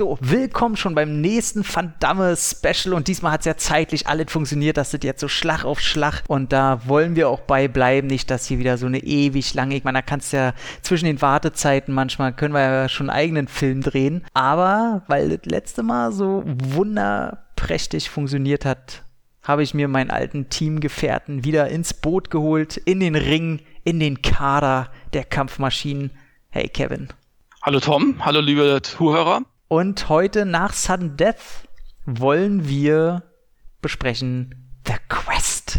So, willkommen schon beim nächsten Van Special und diesmal hat es ja zeitlich alles funktioniert, das sind jetzt so Schlag auf Schlag und da wollen wir auch bei bleiben, nicht, dass hier wieder so eine ewig lange, ich meine, da kannst ja zwischen den Wartezeiten manchmal, können wir ja schon einen eigenen Film drehen, aber weil das letzte Mal so wunderprächtig funktioniert hat, habe ich mir meinen alten Teamgefährten wieder ins Boot geholt, in den Ring, in den Kader der Kampfmaschinen. Hey Kevin. Hallo Tom, hallo liebe Zuhörer. Und heute nach Sudden Death wollen wir besprechen The Quest.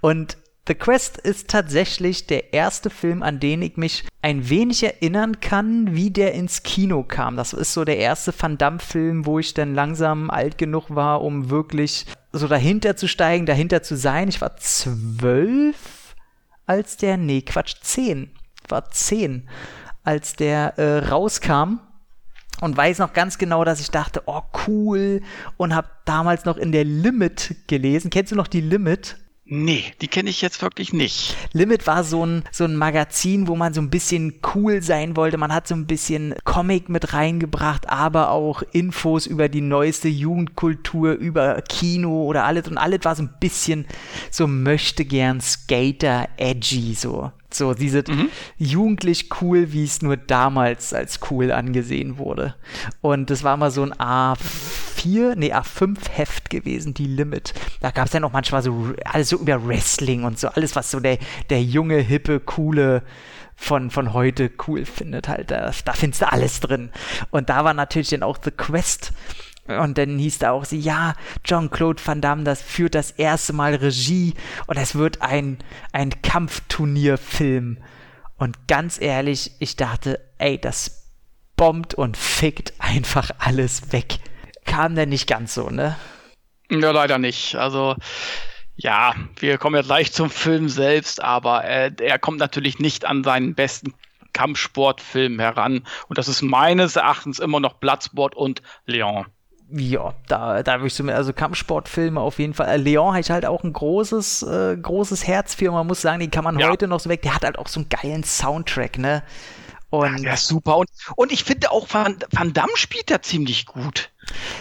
Und The Quest ist tatsächlich der erste Film, an den ich mich ein wenig erinnern kann, wie der ins Kino kam. Das ist so der erste Van Damme-Film, wo ich dann langsam alt genug war, um wirklich so dahinter zu steigen, dahinter zu sein. Ich war zwölf, als der, nee, Quatsch, zehn. Ich war zehn, als der äh, rauskam und weiß noch ganz genau, dass ich dachte, oh cool und habe damals noch in der Limit gelesen. Kennst du noch die Limit? Nee, die kenne ich jetzt wirklich nicht. Limit war so ein, so ein Magazin, wo man so ein bisschen cool sein wollte. Man hat so ein bisschen Comic mit reingebracht, aber auch Infos über die neueste Jugendkultur, über Kino oder alles. Und alles war so ein bisschen so möchte gern Skater edgy, so. So, diese mhm. jugendlich cool, wie es nur damals als cool angesehen wurde. Und das war mal so ein A4, nee, A5 Heft gewesen, die Limit. Da gab es ja noch manchmal so alles so über Wrestling und so, alles, was so der, der junge, hippe, coole von, von heute cool findet halt. Da, da findest du alles drin. Und da war natürlich dann auch The Quest und dann hieß da auch sie, ja, Jean-Claude Van Damme, das führt das erste Mal Regie und es wird ein, ein Kampfturnierfilm. Und ganz ehrlich, ich dachte, ey, das bombt und fickt einfach alles weg. Kam denn nicht ganz so, ne? Ja, leider nicht. Also, ja, wir kommen ja gleich zum Film selbst, aber äh, er kommt natürlich nicht an seinen besten Kampfsportfilm heran. Und das ist meines Erachtens immer noch Bloodsport und Leon ja, da, da würde ich so mit, also Kampfsportfilme auf jeden Fall. Äh, Leon hat halt auch ein großes, äh, großes Herz für. Man muss sagen, den kann man ja. heute noch so weg. Der hat halt auch so einen geilen Soundtrack, ne? Und ja, super. Und, und ich finde auch, Van, Van Damme spielt da ziemlich gut.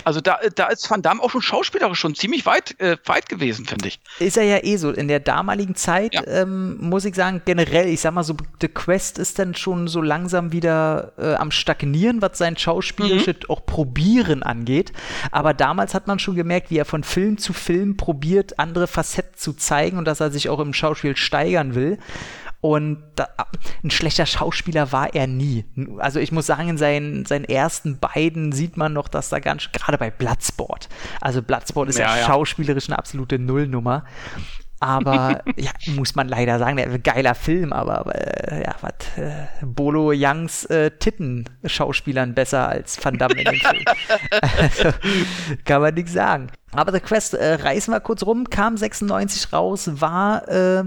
Also da, da ist Van Damme auch schon schauspielerisch schon ziemlich weit, äh, weit gewesen, finde ich. Ist er ja eh so. In der damaligen Zeit, ja. ähm, muss ich sagen, generell, ich sag mal so, The Quest ist dann schon so langsam wieder äh, am Stagnieren, was sein schauspielerisches mhm. auch Probieren angeht. Aber damals hat man schon gemerkt, wie er von Film zu Film probiert, andere Facetten zu zeigen und dass er sich auch im Schauspiel steigern will. Und da, ein schlechter Schauspieler war er nie. Also ich muss sagen, in seinen, seinen ersten beiden sieht man noch, dass da ganz, gerade bei Bloodsport, also Bloodsport ist ja, ja, ja. schauspielerisch eine absolute Nullnummer. Aber ja, muss man leider sagen, der geiler Film, aber, äh, ja, was äh, Bolo Youngs äh, Titten-Schauspielern besser als Van Damme in dem Film. also, kann man nichts sagen. Aber The Quest, äh, reißen wir kurz rum, kam 96 raus, war äh,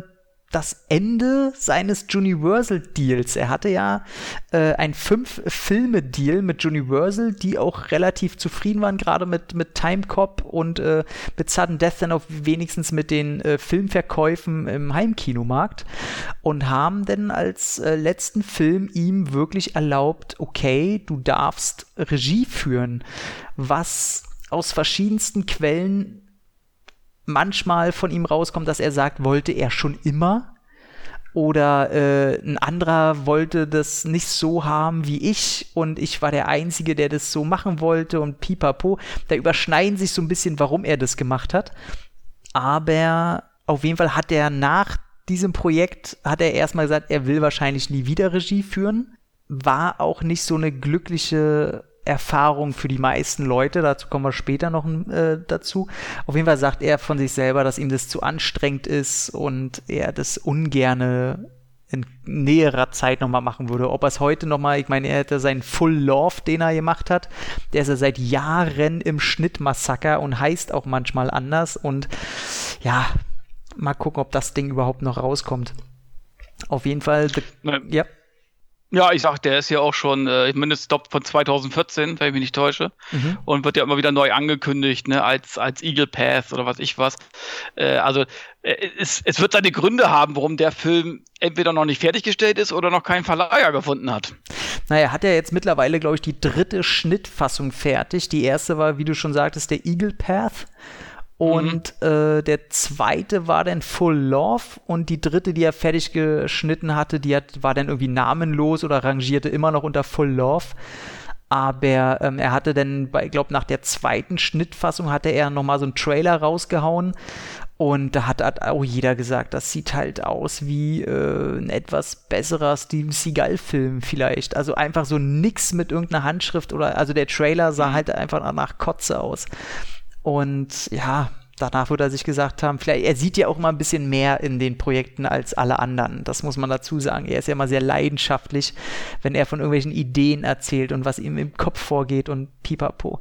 das Ende seines Universal-Deals. Er hatte ja äh, ein Fünf-Filme-Deal mit Universal, die auch relativ zufrieden waren, gerade mit, mit Time Cop und äh, mit Sudden Death dann auch wenigstens mit den äh, Filmverkäufen im Heimkinomarkt und haben dann als äh, letzten Film ihm wirklich erlaubt, okay, du darfst Regie führen, was aus verschiedensten Quellen manchmal von ihm rauskommt, dass er sagt, wollte er schon immer. Oder äh, ein anderer wollte das nicht so haben wie ich und ich war der Einzige, der das so machen wollte und pipapo. Da überschneiden sich so ein bisschen, warum er das gemacht hat. Aber auf jeden Fall hat er nach diesem Projekt, hat er erstmal gesagt, er will wahrscheinlich nie wieder Regie führen. War auch nicht so eine glückliche Erfahrung für die meisten Leute. Dazu kommen wir später noch äh, dazu. Auf jeden Fall sagt er von sich selber, dass ihm das zu anstrengend ist und er das ungerne in näherer Zeit nochmal machen würde. Ob er es heute nochmal, ich meine, er hätte seinen Full Love, den er gemacht hat, der ist ja seit Jahren im Schnittmassaker und heißt auch manchmal anders und ja, mal gucken, ob das Ding überhaupt noch rauskommt. Auf jeden Fall, the, ja. Ja, ich sag, der ist ja auch schon, äh, mindestens von 2014, wenn ich mich nicht täusche. Mhm. Und wird ja immer wieder neu angekündigt, ne, als, als Eagle Path oder was ich was. Äh, also äh, es, es wird seine Gründe haben, warum der Film entweder noch nicht fertiggestellt ist oder noch keinen Verleiher gefunden hat. Naja, hat ja jetzt mittlerweile, glaube ich, die dritte Schnittfassung fertig. Die erste war, wie du schon sagtest, der Eagle Path. Und mhm. äh, der zweite war dann Full Love und die dritte, die er fertig geschnitten hatte, die hat, war dann irgendwie namenlos oder rangierte immer noch unter Full Love. Aber ähm, er hatte dann, ich glaube, nach der zweiten Schnittfassung hatte er nochmal so einen Trailer rausgehauen. Und da hat, hat auch jeder gesagt, das sieht halt aus wie äh, ein etwas besserer Steven Seagal-Film vielleicht. Also einfach so nix mit irgendeiner Handschrift oder, also der Trailer sah mhm. halt einfach nach Kotze aus. Und ja, danach würde er sich gesagt haben, vielleicht, er sieht ja auch mal ein bisschen mehr in den Projekten als alle anderen. Das muss man dazu sagen. Er ist ja immer sehr leidenschaftlich, wenn er von irgendwelchen Ideen erzählt und was ihm im Kopf vorgeht und pipapo.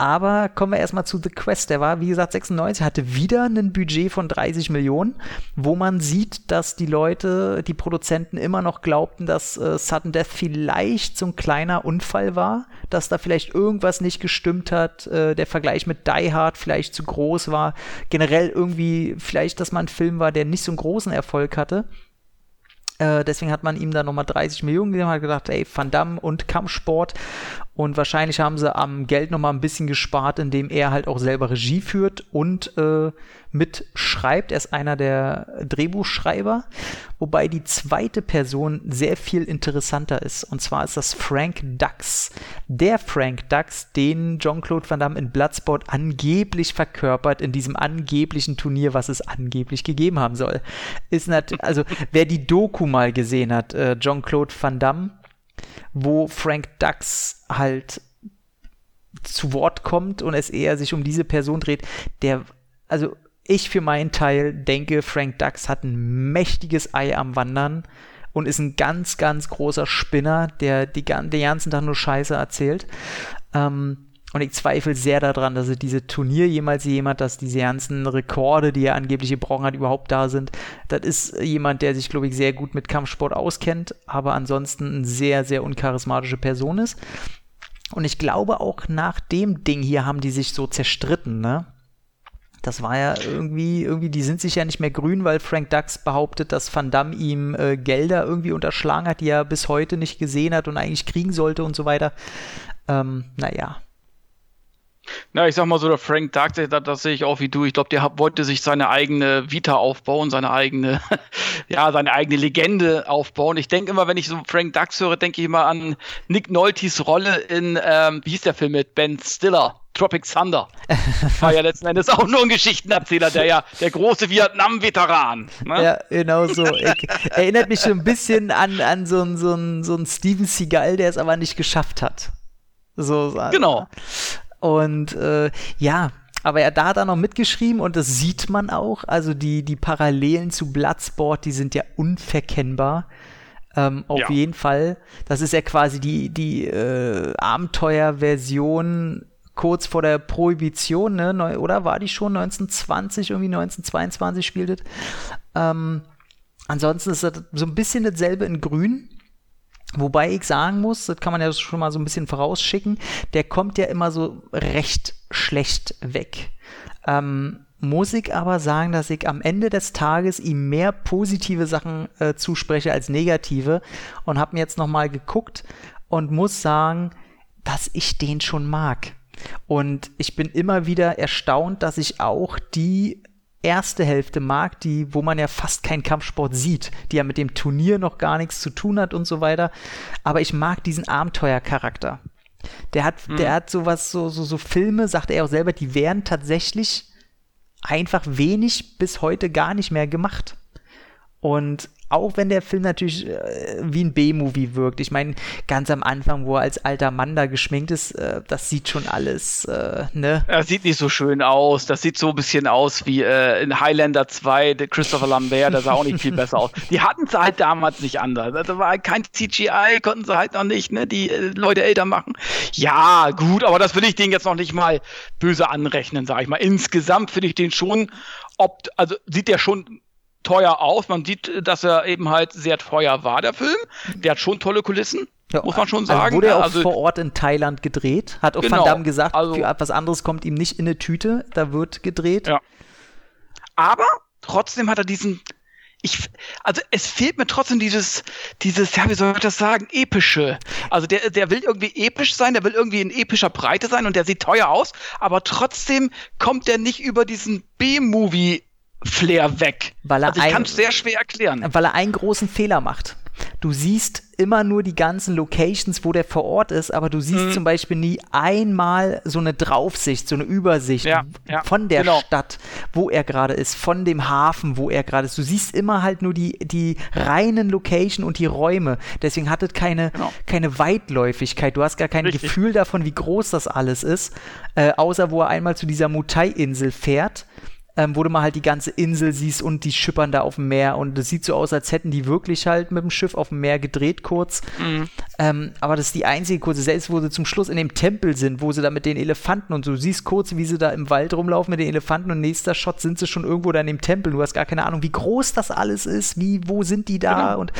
Aber kommen wir erstmal zu The Quest. Der war, wie gesagt, 96, hatte wieder ein Budget von 30 Millionen, wo man sieht, dass die Leute, die Produzenten immer noch glaubten, dass äh, Sudden Death vielleicht so ein kleiner Unfall war, dass da vielleicht irgendwas nicht gestimmt hat, äh, der Vergleich mit Die Hard vielleicht zu groß war, generell irgendwie vielleicht, dass man ein Film war, der nicht so einen großen Erfolg hatte. Äh, deswegen hat man ihm da nochmal 30 Millionen gegeben, hat gedacht, ey, Van Damme und Kampfsport. Und wahrscheinlich haben sie am Geld nochmal ein bisschen gespart, indem er halt auch selber Regie führt und äh, mitschreibt. Er ist einer der Drehbuchschreiber, wobei die zweite Person sehr viel interessanter ist. Und zwar ist das Frank Dux. Der Frank Dux, den Jean-Claude Van Damme in Bloodsport angeblich verkörpert in diesem angeblichen Turnier, was es angeblich gegeben haben soll. Ist natürlich, also wer die Doku mal gesehen hat, äh, Jean-Claude Van Damme, wo Frank Dux halt zu Wort kommt und es eher sich um diese Person dreht, der, also ich für meinen Teil denke, Frank Dux hat ein mächtiges Ei am Wandern und ist ein ganz, ganz großer Spinner, der die, den ganzen Tag nur Scheiße erzählt. Ähm, und ich zweifle sehr daran, dass er diese Turnier jemals jemand, dass diese ganzen Rekorde, die er angeblich gebrochen hat, überhaupt da sind. Das ist jemand, der sich, glaube ich, sehr gut mit Kampfsport auskennt, aber ansonsten eine sehr, sehr uncharismatische Person ist. Und ich glaube auch nach dem Ding hier haben die sich so zerstritten, ne? Das war ja irgendwie, irgendwie, die sind sich ja nicht mehr grün, weil Frank Dux behauptet, dass Van Damme ihm äh, Gelder irgendwie unterschlagen hat, die er bis heute nicht gesehen hat und eigentlich kriegen sollte und so weiter. Ähm, naja. Na, ich sag mal so, der Frank Dux, das, das sehe ich auch wie du. Ich glaube, der wollte sich seine eigene Vita aufbauen, seine eigene, ja, seine eigene Legende aufbauen. Ich denke immer, wenn ich so Frank Dux höre, denke ich immer an Nick Noltys Rolle in, ähm, wie hieß der Film mit Ben Stiller? Tropic Thunder. War ja letzten Endes auch nur ein Geschichtenerzähler, der ja der große Vietnam-Veteran. Ne? Ja, genau so. Ich, erinnert mich so ein bisschen an, an so einen so so ein Steven Seagal, der es aber nicht geschafft hat. So, genau. Und äh, ja, aber er da hat er noch mitgeschrieben und das sieht man auch. Also die, die Parallelen zu Bloodsport, die sind ja unverkennbar. Ähm, auf ja. jeden Fall. Das ist ja quasi die, die äh, Abenteuerversion kurz vor der Prohibition, ne? oder war die schon 1920, irgendwie 1922 spielte? Ähm, ansonsten ist das so ein bisschen dasselbe in Grün. Wobei ich sagen muss, das kann man ja schon mal so ein bisschen vorausschicken, der kommt ja immer so recht schlecht weg. Ähm, muss ich aber sagen, dass ich am Ende des Tages ihm mehr positive Sachen äh, zuspreche als negative und habe mir jetzt nochmal geguckt und muss sagen, dass ich den schon mag. Und ich bin immer wieder erstaunt, dass ich auch die erste Hälfte mag, die, wo man ja fast keinen Kampfsport sieht, die ja mit dem Turnier noch gar nichts zu tun hat und so weiter. Aber ich mag diesen Abenteuercharakter. Der hat, mhm. der hat sowas, so, so, so Filme, sagt er auch selber, die wären tatsächlich einfach wenig bis heute gar nicht mehr gemacht. Und auch wenn der Film natürlich äh, wie ein B-Movie wirkt. Ich meine, ganz am Anfang, wo er als alter Mann da geschminkt ist, äh, das sieht schon alles, äh, ne? Das sieht nicht so schön aus. Das sieht so ein bisschen aus wie äh, in Highlander 2, der Christopher Lambert, der sah auch nicht viel besser aus. Die hatten es halt damals nicht anders. Da war halt kein CGI, konnten sie halt noch nicht, ne, die äh, Leute älter machen. Ja, gut, aber das will ich denen jetzt noch nicht mal böse anrechnen, sag ich mal. Insgesamt finde ich den schon, ob, also sieht der schon teuer aus. Man sieht, dass er eben halt sehr teuer war, der Film. Der hat schon tolle Kulissen. Ja, muss man schon also sagen. Also wurde er auch also, vor Ort in Thailand gedreht. Hat auch genau, Van Damme gesagt, also, für etwas anderes kommt ihm nicht in eine Tüte. Da wird gedreht. Ja. Aber trotzdem hat er diesen, ich, also es fehlt mir trotzdem dieses, dieses, ja, wie soll ich das sagen, epische. Also der, der will irgendwie episch sein, der will irgendwie in epischer Breite sein und der sieht teuer aus, aber trotzdem kommt der nicht über diesen B-Movie Flair weg. Weil er also ich kann es sehr schwer erklären. Weil er einen großen Fehler macht. Du siehst immer nur die ganzen Locations, wo der vor Ort ist, aber du siehst mhm. zum Beispiel nie einmal so eine Draufsicht, so eine Übersicht ja, ja, von der genau. Stadt, wo er gerade ist, von dem Hafen, wo er gerade ist. Du siehst immer halt nur die, die reinen Location und die Räume. Deswegen hat es keine, genau. keine Weitläufigkeit. Du hast gar kein Richtig. Gefühl davon, wie groß das alles ist, äh, außer wo er einmal zu dieser Mutai-Insel fährt ähm, wo du mal halt die ganze Insel siehst und die schippern da auf dem Meer und es sieht so aus, als hätten die wirklich halt mit dem Schiff auf dem Meer gedreht kurz. Mhm. Ähm, aber das ist die einzige kurze, selbst wo sie zum Schluss in dem Tempel sind, wo sie da mit den Elefanten und so, du siehst kurz, wie sie da im Wald rumlaufen mit den Elefanten und nächster Shot sind sie schon irgendwo da in dem Tempel. Du hast gar keine Ahnung, wie groß das alles ist, wie, wo sind die da genau. und,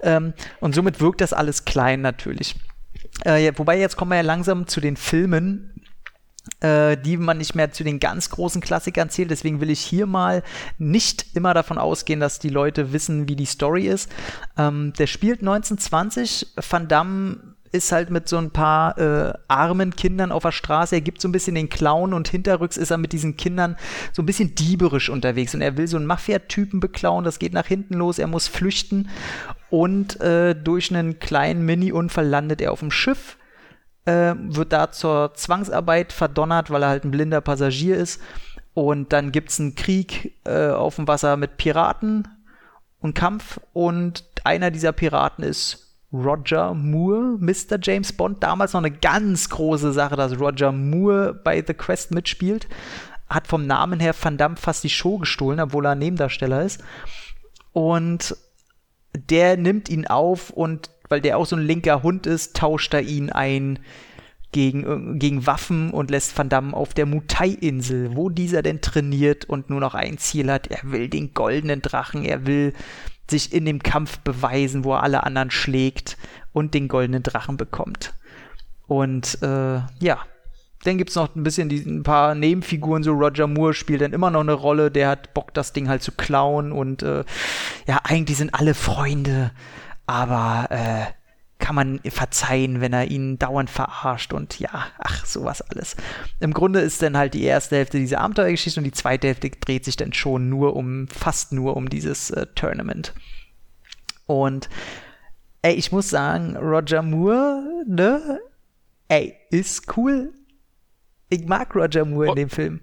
ähm, und somit wirkt das alles klein natürlich. Äh, wobei jetzt kommen wir ja langsam zu den Filmen, die man nicht mehr zu den ganz großen Klassikern zählt. Deswegen will ich hier mal nicht immer davon ausgehen, dass die Leute wissen, wie die Story ist. Ähm, der spielt 1920. Van Damme ist halt mit so ein paar äh, armen Kindern auf der Straße. Er gibt so ein bisschen den Clown und hinterrücks ist er mit diesen Kindern so ein bisschen dieberisch unterwegs und er will so einen Mafia-Typen beklauen. Das geht nach hinten los. Er muss flüchten und äh, durch einen kleinen Mini-Unfall landet er auf dem Schiff äh, wird da zur Zwangsarbeit verdonnert, weil er halt ein blinder Passagier ist. Und dann gibt es einen Krieg äh, auf dem Wasser mit Piraten und Kampf. Und einer dieser Piraten ist Roger Moore, Mr. James Bond. Damals noch eine ganz große Sache, dass Roger Moore bei The Quest mitspielt. Hat vom Namen her Van Damme fast die Show gestohlen, obwohl er Nebendarsteller ist. Und der nimmt ihn auf und weil der auch so ein linker Hund ist, tauscht er ihn ein gegen, gegen Waffen und lässt Van Damme auf der Mutai-Insel, wo dieser denn trainiert und nur noch ein Ziel hat. Er will den goldenen Drachen, er will sich in dem Kampf beweisen, wo er alle anderen schlägt und den goldenen Drachen bekommt. Und äh, ja, dann gibt es noch ein bisschen die, ein paar Nebenfiguren, so Roger Moore spielt dann immer noch eine Rolle, der hat Bock, das Ding halt zu klauen und äh, ja, eigentlich sind alle Freunde aber äh, kann man verzeihen, wenn er ihn dauernd verarscht und ja, ach, sowas alles. Im Grunde ist dann halt die erste Hälfte diese Abenteuergeschichte und die zweite Hälfte dreht sich dann schon nur um, fast nur um dieses äh, Tournament. Und ey, ich muss sagen, Roger Moore, ne? Ey, ist cool. Ich mag Roger Moore oh, in dem Film.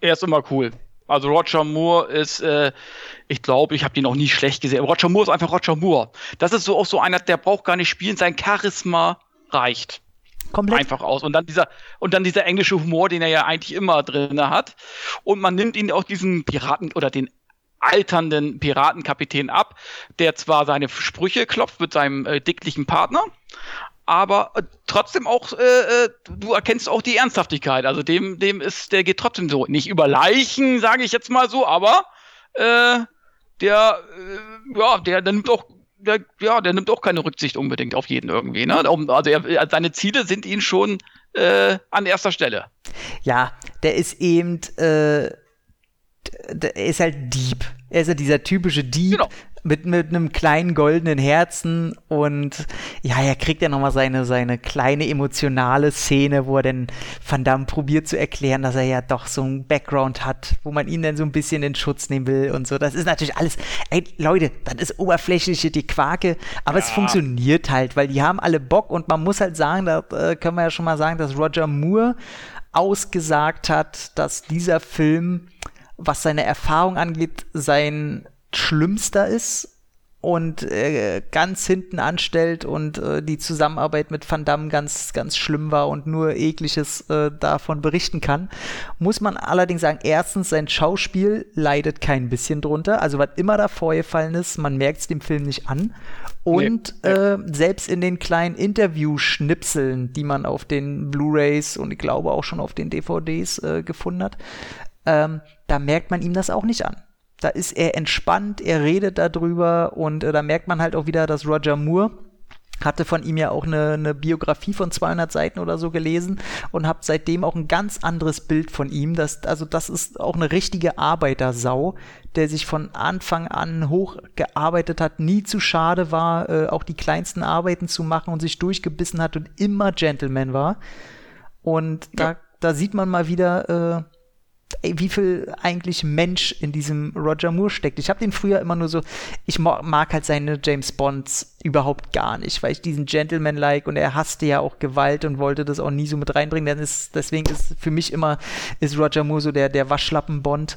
Er ist immer cool. Also Roger Moore ist, äh, ich glaube, ich habe den noch nie schlecht gesehen. Roger Moore ist einfach Roger Moore. Das ist so auch so einer, der braucht gar nicht spielen, sein Charisma reicht. Komplett. Einfach aus. Und dann dieser, und dann dieser englische Humor, den er ja eigentlich immer drin hat. Und man nimmt ihn auch diesen Piraten oder den alternden Piratenkapitän ab, der zwar seine Sprüche klopft mit seinem äh, dicklichen Partner, aber äh, trotzdem auch, äh, äh, du erkennst auch die Ernsthaftigkeit. Also dem, dem ist, der geht trotzdem so. Nicht über Leichen, sage ich jetzt mal so, aber äh, der, äh, ja, der, der nimmt auch, der, ja, der nimmt auch keine Rücksicht unbedingt auf jeden irgendwie. Ne? Also er, seine Ziele sind ihn schon äh, an erster Stelle. Ja, der ist eben, äh, der ist halt Dieb. Er ist ja dieser typische Dieb, genau mit, mit einem kleinen goldenen Herzen und ja, er kriegt ja nochmal seine, seine kleine emotionale Szene, wo er dann Van Damme probiert zu erklären, dass er ja doch so einen Background hat, wo man ihn dann so ein bisschen in Schutz nehmen will und so. Das ist natürlich alles, ey, Leute, das ist oberflächliche die Quake, aber ja. es funktioniert halt, weil die haben alle Bock und man muss halt sagen, da äh, können wir ja schon mal sagen, dass Roger Moore ausgesagt hat, dass dieser Film was seine Erfahrung angeht, sein schlimmster ist und äh, ganz hinten anstellt und äh, die Zusammenarbeit mit Van Damme ganz, ganz schlimm war und nur ekliges äh, davon berichten kann, muss man allerdings sagen, erstens, sein Schauspiel leidet kein bisschen drunter. Also was immer da vorgefallen ist, man merkt es dem Film nicht an. Und nee. äh, selbst in den kleinen Interview-Schnipseln, die man auf den Blu-rays und ich glaube auch schon auf den DVDs äh, gefunden hat, ähm, da merkt man ihm das auch nicht an. Da ist er entspannt, er redet darüber und äh, da merkt man halt auch wieder, dass Roger Moore hatte von ihm ja auch eine, eine, Biografie von 200 Seiten oder so gelesen und habe seitdem auch ein ganz anderes Bild von ihm. Das, also das ist auch eine richtige Arbeitersau, der sich von Anfang an hochgearbeitet hat, nie zu schade war, äh, auch die kleinsten Arbeiten zu machen und sich durchgebissen hat und immer Gentleman war. Und ja. da, da sieht man mal wieder, äh, ey, wie viel eigentlich Mensch in diesem Roger Moore steckt. Ich habe den früher immer nur so, ich mag halt seine James Bonds überhaupt gar nicht, weil ich diesen Gentleman-like und er hasste ja auch Gewalt und wollte das auch nie so mit reinbringen. Dann ist, deswegen ist für mich immer, ist Roger Moore so der, der Waschlappen-Bond.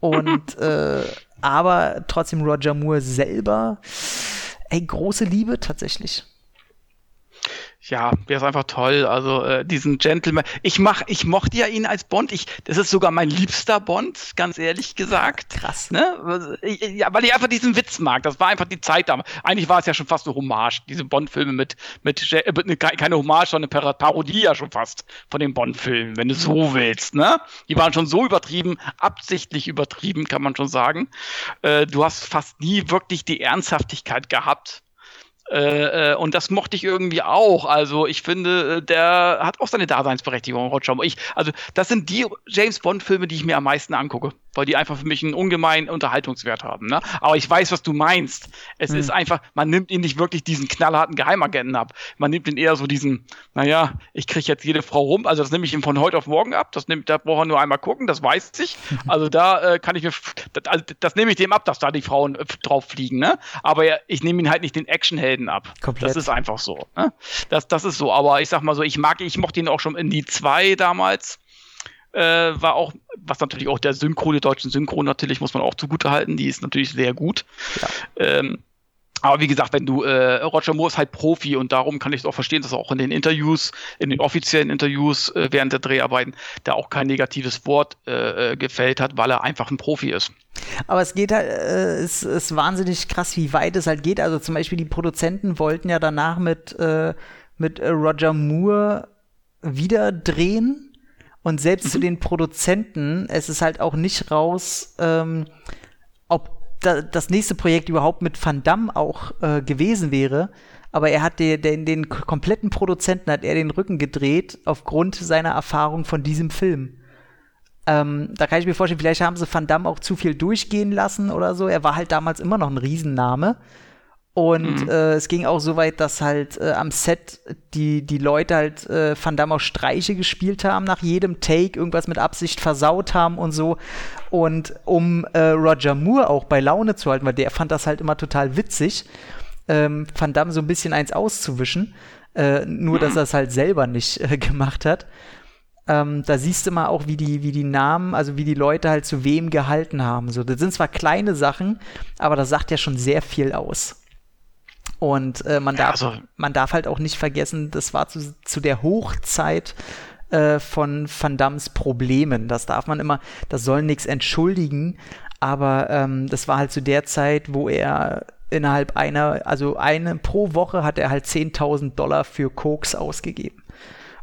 Und, äh, aber trotzdem Roger Moore selber, ey, große Liebe tatsächlich ja, der ist einfach toll. Also äh, diesen Gentleman. Ich mach, ich mochte ja ihn als Bond. Ich, das ist sogar mein liebster Bond, ganz ehrlich gesagt. Krass. Ne? Ja, weil ich einfach diesen Witz mag. Das war einfach die Zeit damals. Eigentlich war es ja schon fast eine Hommage. Diese Bond-Filme mit, mit, äh, mit ne, keine Hommage, sondern eine Parodie ja schon fast von den Bond-Filmen, wenn du so willst. Ne? Die waren schon so übertrieben, absichtlich übertrieben, kann man schon sagen. Äh, du hast fast nie wirklich die Ernsthaftigkeit gehabt äh, äh, und das mochte ich irgendwie auch. Also ich finde, äh, der hat auch seine Daseinsberechtigung, Roger. Ich, also das sind die James Bond-Filme, die ich mir am meisten angucke, weil die einfach für mich einen ungemeinen Unterhaltungswert haben. Ne? Aber ich weiß, was du meinst. Es hm. ist einfach, man nimmt ihn nicht wirklich diesen knallharten Geheimagenten ab. Man nimmt ihn eher so diesen, naja, ich kriege jetzt jede Frau rum. Also das nehme ich ihm von heute auf morgen ab. Das nimmt, da braucht er nur einmal gucken, das weiß ich. Also da äh, kann ich mir, das, also das nehme ich dem ab, dass da die Frauen äh, drauf fliegen. Ne? Aber ich nehme ihn halt nicht den Actionhelden Helden ab. Komplett. Das ist einfach so. Ne? Das, das ist so. Aber ich sag mal so, ich mag, ich mochte ihn auch schon in die zwei damals. Äh, war auch, was natürlich auch der Synchro, der deutschen Synchro natürlich, muss man auch zugutehalten, die ist natürlich sehr gut. Ja. Ähm, aber wie gesagt, wenn du, äh, Roger Moore ist halt Profi und darum kann ich es auch verstehen, dass er auch in den Interviews, in den offiziellen Interviews äh, während der Dreharbeiten da auch kein negatives Wort äh, äh gefällt hat, weil er einfach ein Profi ist. Aber es geht halt, äh, es ist wahnsinnig krass, wie weit es halt geht. Also zum Beispiel die Produzenten wollten ja danach mit, äh, mit Roger Moore wieder drehen und selbst mhm. zu den Produzenten, es ist halt auch nicht raus, ähm, ob da, das nächste Projekt überhaupt mit Van Damme auch äh, gewesen wäre. Aber er hat den, den, den kompletten Produzenten hat er den Rücken gedreht aufgrund seiner Erfahrung von diesem Film. Ähm, da kann ich mir vorstellen, vielleicht haben sie Van Damme auch zu viel durchgehen lassen oder so. Er war halt damals immer noch ein Riesenname. Und mhm. äh, es ging auch so weit, dass halt äh, am Set die, die Leute halt äh, Van Damme auch Streiche gespielt haben, nach jedem Take irgendwas mit Absicht versaut haben und so. Und um äh, Roger Moore auch bei Laune zu halten, weil der fand das halt immer total witzig, ähm, Van Damme so ein bisschen eins auszuwischen. Äh, nur, dass er es halt selber nicht äh, gemacht hat. Ähm, da siehst du mal auch, wie die, wie die Namen, also wie die Leute halt zu wem gehalten haben. So, das sind zwar kleine Sachen, aber das sagt ja schon sehr viel aus. Und äh, man, darf, also, man darf halt auch nicht vergessen, das war zu, zu der Hochzeit äh, von Van Dams Problemen. Das darf man immer, das soll nichts entschuldigen, aber ähm, das war halt zu der Zeit, wo er innerhalb einer, also eine pro Woche hat er halt 10.000 Dollar für Koks ausgegeben.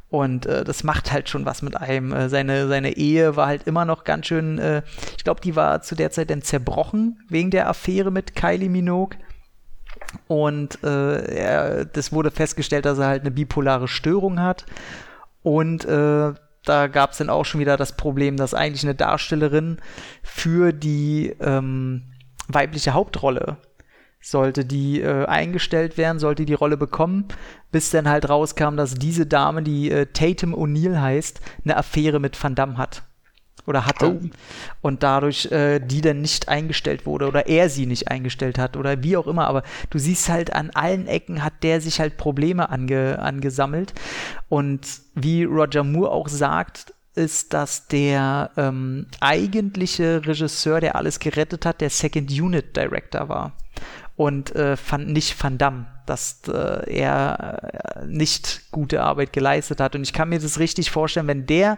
Und äh, das macht halt schon was mit einem. Äh, seine, seine Ehe war halt immer noch ganz schön, äh, ich glaube, die war zu der Zeit dann zerbrochen wegen der Affäre mit Kylie Minogue. Und äh, er, das wurde festgestellt, dass er halt eine bipolare Störung hat. Und äh, da gab es dann auch schon wieder das Problem, dass eigentlich eine Darstellerin für die ähm, weibliche Hauptrolle sollte die äh, eingestellt werden, sollte die Rolle bekommen, bis dann halt rauskam, dass diese Dame, die äh, Tatum O'Neill heißt, eine Affäre mit Van Damme hat oder hatte oh. und dadurch äh, die dann nicht eingestellt wurde oder er sie nicht eingestellt hat oder wie auch immer. Aber du siehst halt an allen Ecken hat der sich halt Probleme ange, angesammelt und wie Roger Moore auch sagt, ist, dass der ähm, eigentliche Regisseur, der alles gerettet hat, der Second Unit Director war und äh, van, nicht Van Damme, dass äh, er äh, nicht gute Arbeit geleistet hat. Und ich kann mir das richtig vorstellen, wenn der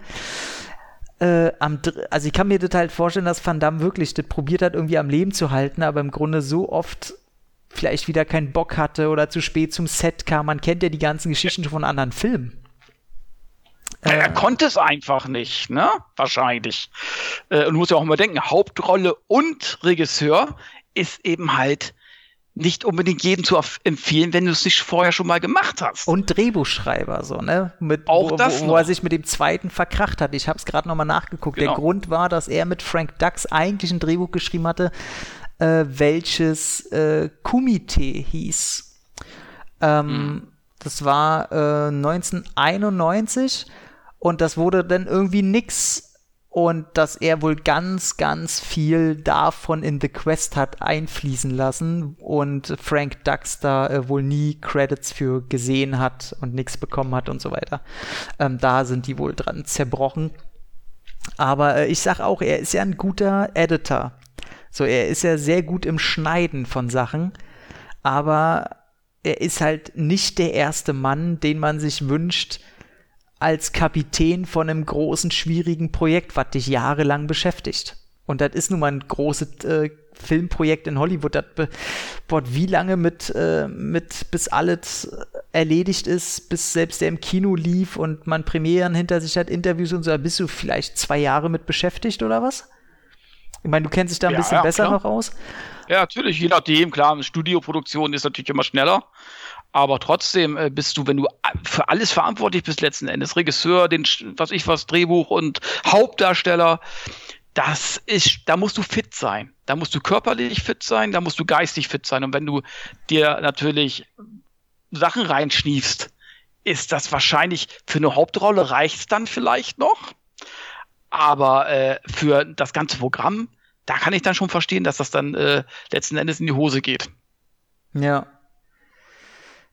äh, am, also ich kann mir das halt vorstellen, dass Van Damme wirklich das probiert hat, irgendwie am Leben zu halten, aber im Grunde so oft vielleicht wieder keinen Bock hatte oder zu spät zum Set kam. Man kennt ja die ganzen Geschichten schon von anderen Filmen. Äh, er konnte es einfach nicht, ne? Wahrscheinlich. Äh, und du musst ja auch immer denken, Hauptrolle und Regisseur ist eben halt nicht unbedingt jedem zu empfehlen, wenn du es nicht vorher schon mal gemacht hast. Und Drehbuchschreiber, so, ne? Mit, Auch wo, das wo, wo er sich mit dem zweiten verkracht hat. Ich habe es gerade nochmal nachgeguckt. Genau. Der Grund war, dass er mit Frank Dux eigentlich ein Drehbuch geschrieben hatte, äh, welches äh, Kumite hieß. Ähm, Hm. Das war äh, 1991 und das wurde dann irgendwie nix und dass er wohl ganz, ganz viel davon in The Quest hat einfließen lassen und Frank da äh, wohl nie Credits für gesehen hat und nichts bekommen hat und so weiter. Ähm, da sind die wohl dran zerbrochen. Aber äh, ich sag auch, er ist ja ein guter Editor. So, er ist ja sehr gut im Schneiden von Sachen, aber er ist halt nicht der erste Mann, den man sich wünscht, als Kapitän von einem großen, schwierigen Projekt, was dich jahrelang beschäftigt. Und das ist nun mal ein großes äh, Filmprojekt in Hollywood. Das boah, wie lange mit, äh, mit, bis alles erledigt ist, bis selbst der im Kino lief und man Premieren hinter sich hat, Interviews und so, da bist du vielleicht zwei Jahre mit beschäftigt oder was? Ich meine, du kennst dich da ein Ja, bisschen ja, besser klar. noch aus. Ja, natürlich, je nachdem, klar, eine Studioproduktion ist natürlich immer schneller. Aber trotzdem äh, bist du, wenn du a- für alles verantwortlich bist, letzten Endes, Regisseur, den, was ich was, Drehbuch und Hauptdarsteller, das ist, da musst du fit sein. Da musst du körperlich fit sein, da musst du geistig fit sein. Und wenn du dir natürlich Sachen reinschniefst, ist das wahrscheinlich für eine Hauptrolle reicht's dann vielleicht noch. Aber äh, für das ganze Programm, da kann ich dann schon verstehen, dass das dann äh, letzten Endes in die Hose geht. Ja.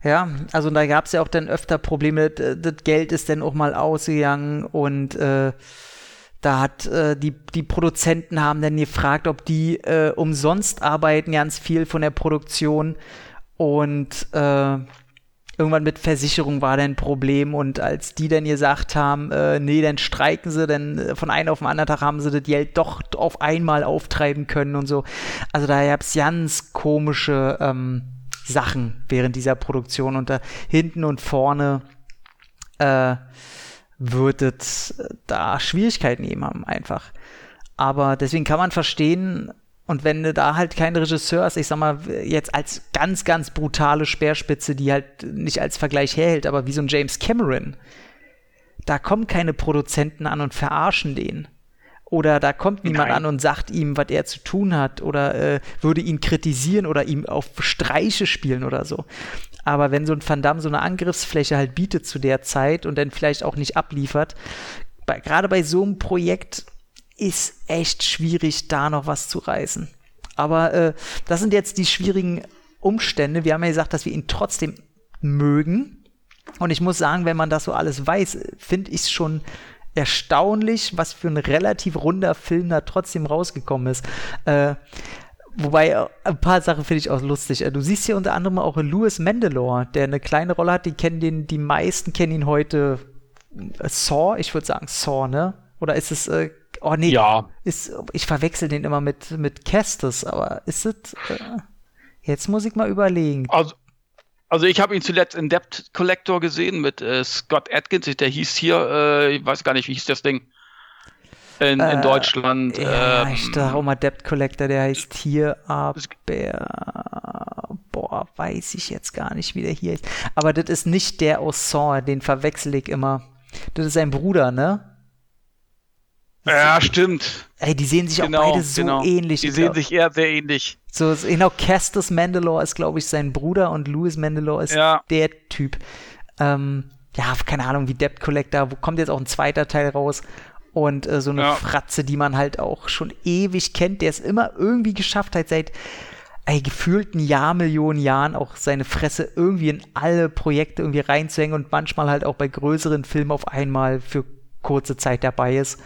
Ja, also da gab es ja auch dann öfter Probleme, das Geld ist dann auch mal ausgegangen und äh, da hat äh, die, die Produzenten haben dann gefragt, ob die äh, umsonst arbeiten, ganz viel von der Produktion. Und äh, irgendwann mit Versicherung war dann ein Problem. Und als die dann gesagt haben, äh, nee, dann streiken sie, dann äh, von einem auf den anderen Tag haben sie das Geld doch auf einmal auftreiben können und so. Also da gab es ganz komische ähm, Sachen während dieser Produktion und da hinten und vorne äh, wird es äh, da Schwierigkeiten eben haben einfach. Aber deswegen kann man verstehen, und wenn du da halt keinen Regisseur hast, ich sag mal, jetzt als ganz, ganz brutale Speerspitze, die halt nicht als Vergleich herhält, aber wie so ein James Cameron, da kommen keine Produzenten an und verarschen den. Oder da kommt niemand Nein. an und sagt ihm, was er zu tun hat, oder äh, würde ihn kritisieren oder ihm auf Streiche spielen oder so. Aber wenn so ein Van Damme so eine Angriffsfläche halt bietet zu der Zeit und dann vielleicht auch nicht abliefert, bei, gerade bei so einem Projekt ist echt schwierig, da noch was zu reißen. Aber äh, das sind jetzt die schwierigen Umstände. Wir haben ja gesagt, dass wir ihn trotzdem mögen. Und ich muss sagen, wenn man das so alles weiß, finde ich es schon erstaunlich, was für ein relativ runder Film da trotzdem rausgekommen ist. Äh, wobei, äh, ein paar Sachen finde ich auch lustig. Äh, Du siehst hier unter anderem auch Louis Mandalore, der eine kleine Rolle hat. Die kennen den, die meisten kennen ihn heute äh, Saw, ich würde sagen Saw, ne? Oder ist es, äh, oh nee, Ja. ist, ich verwechsel den immer mit, mit Kestis, aber ist es, äh, jetzt muss ich mal überlegen. Also, also ich habe ihn zuletzt in Debt Collector gesehen mit äh, Scott Atkins. Der hieß hier, äh, ich weiß gar nicht, wie hieß das Ding? In, in Äh, Deutschland. Ja, ähm, ich dachte auch mal Debt Collector, der heißt hier, aber boah, weiß ich jetzt gar nicht, wie der hier ist. Aber das ist nicht der aus Saw, den verwechsel ich immer. Das ist sein Bruder, ne? ja, stimmt. Ey, die sehen sich Genau, auch beide so genau. ähnlich. Die sehen sich eher sehr ähnlich. So, genau, Castus Mandalore ist, glaube ich, sein Bruder und Louis Mandalore ist Ja. der Typ. Ähm, ja, keine Ahnung, wie Debt Collector, wo kommt jetzt auch ein zweiter Teil raus? Und äh, so eine Ja. Fratze, die man halt auch schon ewig kennt, der es immer irgendwie geschafft hat, seit ey, gefühlten Jahr, Millionen Jahren auch seine Fresse irgendwie in alle Projekte irgendwie reinzuhängen und manchmal halt auch bei größeren Filmen auf einmal für kurze Zeit dabei ist.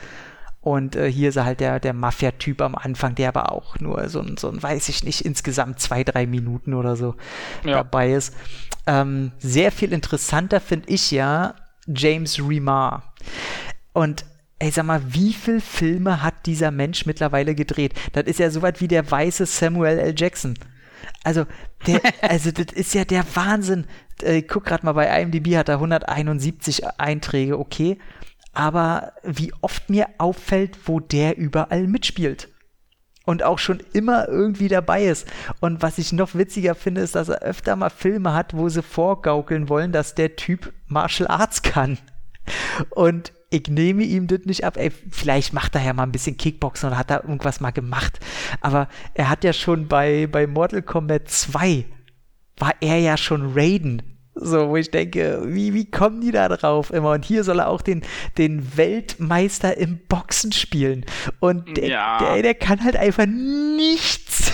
Und äh, hier ist er halt der, der Mafia-Typ am Anfang, der aber auch nur so ein, so ein, weiß ich nicht, insgesamt zwei, drei Minuten oder so Ja. dabei ist. Ähm, sehr viel interessanter finde ich ja James Remar. Und ey, sag mal, wie viele Filme hat dieser Mensch mittlerweile gedreht? Das ist ja so weit wie der weiße Samuel L. Jackson. Also, der, also das ist ja der Wahnsinn. Äh, guck gerade mal bei IMDb hat er 171 Einträge, okay. Aber wie oft mir auffällt, wo der überall mitspielt und auch schon immer irgendwie dabei ist. Und was ich noch witziger finde, ist, dass er öfter mal Filme hat, wo sie vorgaukeln wollen, dass der Typ Martial Arts kann. Und ich nehme ihm das nicht ab. Ey, vielleicht macht er ja mal ein bisschen Kickboxen oder hat da irgendwas mal gemacht. Aber er hat ja schon bei, bei Mortal Kombat 2 war er ja schon Raiden. So, wo ich denke, wie, wie kommen die da drauf immer? Und hier soll er auch den, den Weltmeister im Boxen spielen. Und der, ja. der, der kann halt einfach nichts.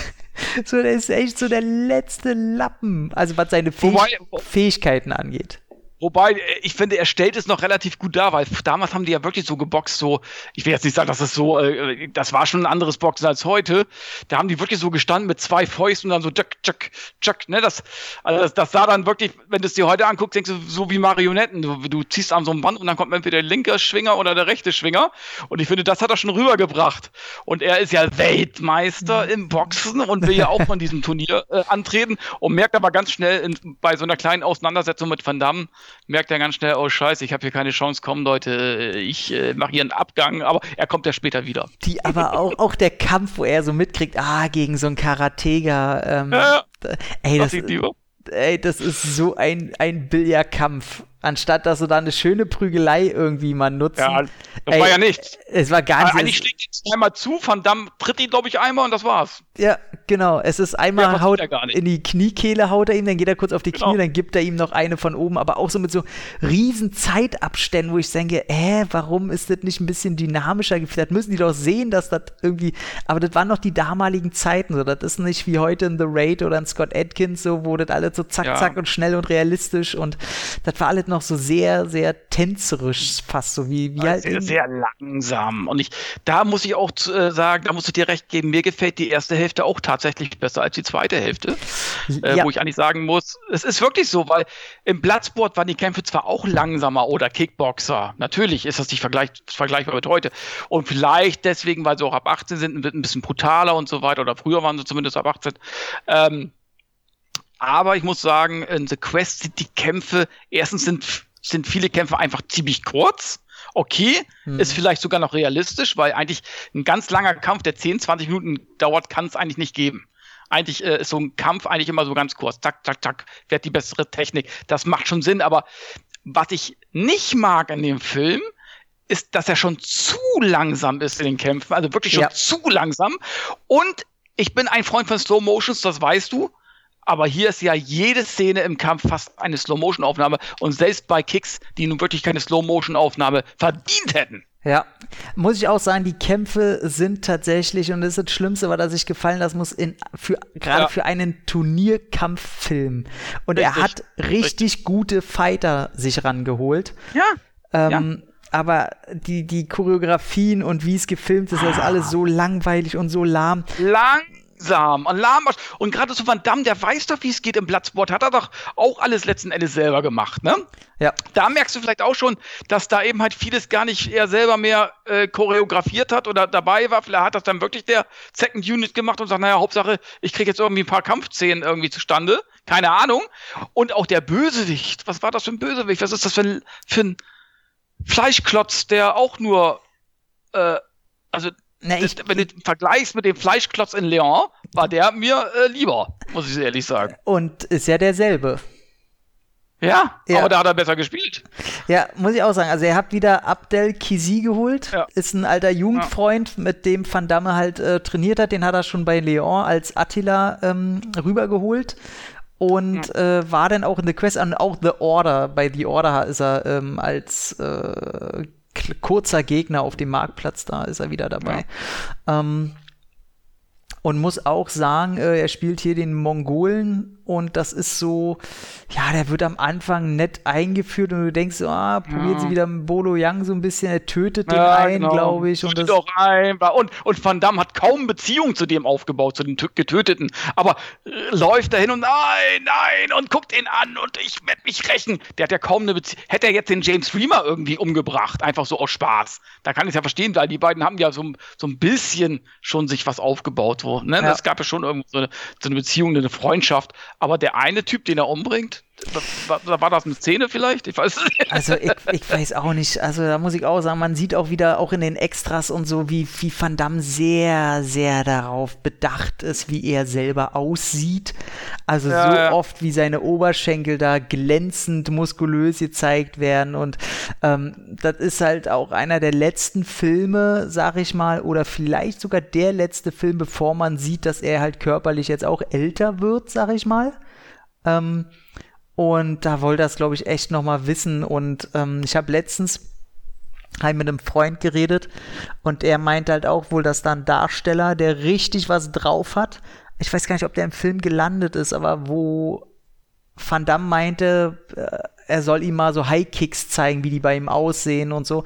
So, der ist echt so der letzte Lappen. Also was seine Fäh Wobei, Fähigkeiten angeht. Wobei, äh, ich finde, er stellt es noch relativ gut dar, weil damals haben die ja wirklich so geboxt, so, ich will jetzt nicht sagen, dass das so, äh, das war schon ein anderes Boxen als heute. Da haben die wirklich so gestanden mit zwei Fäusten und dann so tschak, tschak, tschak, ne, das, also das, das sah dann wirklich, wenn du es dir heute anguckst, denkst du, so wie Marionetten. Du, du ziehst an so einem Band und dann kommt entweder der linke Schwinger oder der rechte Schwinger. Und ich finde, das hat er schon rübergebracht. Und er ist ja Weltmeister im Boxen und will ja auch von diesem Turnier äh, antreten und merkt aber ganz schnell in, bei so einer kleinen Auseinandersetzung mit Van Damme, merkt er ganz schnell, oh scheiße, ich habe hier keine Chance, komm Leute, ich äh, mache hier einen Abgang, aber er kommt ja später wieder. Die aber auch, auch der Kampf, wo er so mitkriegt, ah, gegen so einen Karatega, ähm, ja, ey, das, ey, das ist so ein, ein Billardkampf anstatt dass sie da eine schöne Prügelei irgendwie mal nutzen. Ja, das Ey, war ja nichts. Es war gar nicht. Eigentlich schlägt ihn einmal zu, Van Damme tritt ihn, glaube ich, einmal und das war's. Ja, genau. Es ist einmal ja, haut in die Kniekehle haut er ihm, dann geht er kurz auf die genau. Knie, dann gibt er ihm noch eine von oben, aber auch so mit so riesen Zeitabständen, wo ich denke, äh, warum ist das nicht ein bisschen dynamischer Vielleicht müssen die doch sehen, dass das irgendwie, aber das waren noch die damaligen Zeiten, so. Das ist nicht wie heute in The Raid oder in Scott Atkins, so, wo das alles so zack, ja. zack und schnell und realistisch und das war alles noch so sehr, sehr tänzerisch fast, so wie, wie halt. Sehr, sehr langsam. Und ich, da muss ich auch äh, sagen, da musst du dir recht geben, mir gefällt die erste Hälfte auch tatsächlich besser als die zweite Hälfte. Äh, ja. Wo ich eigentlich sagen muss, es ist wirklich so, weil im Bloodsport waren die Kämpfe zwar auch langsamer oder Kickboxer. Natürlich ist das nicht vergleich, vergleichbar mit heute. Und vielleicht deswegen, weil sie auch ab 18 sind, ein bisschen brutaler und so weiter. Oder früher waren sie zumindest ab 18. Ähm, aber ich muss sagen, in The Quest sind die Kämpfe, erstens sind, sind viele Kämpfe einfach ziemlich kurz. Okay, hm. ist vielleicht sogar noch realistisch, weil eigentlich ein ganz langer Kampf, der 10, 20 Minuten dauert, kann es eigentlich nicht geben. Eigentlich äh, ist so ein Kampf eigentlich immer so ganz kurz. Tak, tak, tak, wird die bessere Technik. Das macht schon Sinn, aber was ich nicht mag in dem Film, ist, dass er schon zu langsam ist in den Kämpfen, also wirklich schon ja. zu langsam. Und ich bin ein Freund von Slow Motions, das weißt du. Aber hier ist ja jede Szene im Kampf fast eine Slow-Motion-Aufnahme und selbst bei Kicks, die nun wirklich keine Slow-Motion-Aufnahme verdient hätten. Ja, muss ich auch sagen, die Kämpfe sind tatsächlich, und das ist das Schlimmste, was er sich gefallen lassen muss, in, für, gerade ja. für einen Turnierkampffilm. Und richtig. er hat richtig, richtig, gute Fighter sich rangeholt. Ja. Ähm, ja. Aber die, die Choreografien und wie es gefilmt ist, das ist alles so langweilig und so lahm. Lang langsam und lahmarsch. Und gerade so Van Damme, der weiß doch, wie es geht im Bloodsport, hat er doch auch alles letzten Endes selber gemacht, ne? Ja. Da merkst du vielleicht auch schon, dass da eben halt vieles gar nicht er selber mehr äh, choreografiert hat oder dabei war. Vielleicht hat das dann wirklich der Second Unit gemacht und sagt, naja, Hauptsache, ich kriege jetzt irgendwie ein paar Kampfszenen irgendwie zustande. Keine Ahnung. Und auch der Bösewicht. Was war das für ein Bösewicht? Was ist das für ein, für ein Fleischklotz, der auch nur, äh, also na, ich, wenn du vergleichst mit dem Fleischklotz in Leon, war der mir äh, lieber, muss ich ehrlich sagen. Und ist ja derselbe. Ja, ja, aber da hat er besser gespielt. Ja, muss ich auch sagen. Also, er hat wieder Abdel Kizi geholt. Ja. Ist ein alter Jugendfreund, ja. mit dem Van Damme halt äh, trainiert hat. Den hat er schon bei Leon als Attila ähm, rübergeholt. Und äh, war dann auch in The Quest und auch The Order. Bei The Order ist er ähm, als äh, kurzer Gegner auf dem Marktplatz, da ist er wieder dabei. Ja. Ähm, und muss auch sagen, äh, er spielt hier den Mongolen und das ist so, ja, der wird am Anfang nett eingeführt und du denkst so, ah, probiert ja. sie wieder mit Bolo Young so ein bisschen, er tötet den ja, einen, genau. glaube ich. Und, das doch ein. und, und Van Damme hat kaum Beziehung zu dem aufgebaut, zu dem Getöteten, aber äh, läuft dahin und nein, nein und guckt ihn an und ich werde mich rächen. Der hat ja kaum eine Beziehung. Hätte er jetzt den James Reamer irgendwie umgebracht, einfach so aus Spaß. Da kann ich es ja verstehen, weil die beiden haben ja so, so ein bisschen schon sich was aufgebaut. Wo, ne? Ja. Es gab ja schon irgendwo so eine, so eine Beziehung, eine Freundschaft. Aber der eine Typ, den er umbringt, war, war, das eine Szene vielleicht? Ich weiß nicht. Also ich, ich, weiß auch nicht. Also da muss ich auch sagen, man sieht auch wieder, auch in den Extras und so, wie, wie Van Damme sehr, sehr darauf bedacht ist, wie er selber aussieht. Also ja, so ja. oft, wie seine Oberschenkel da glänzend muskulös gezeigt werden. Und ähm, das ist halt auch einer der letzten Filme, sag ich mal, oder vielleicht sogar der letzte Film, bevor man sieht, dass er halt körperlich jetzt auch älter wird, sag ich mal. Ähm, und da wollte er es, glaube ich, echt nochmal wissen. Und ähm, ich habe letztens halt mit einem Freund geredet und er meint halt auch wohl, dass da ein Darsteller, der richtig was drauf hat. Ich weiß gar nicht, ob der im Film gelandet ist, aber wo Van Damme meinte, äh, er soll ihm mal so High Kicks zeigen, wie die bei ihm aussehen und so.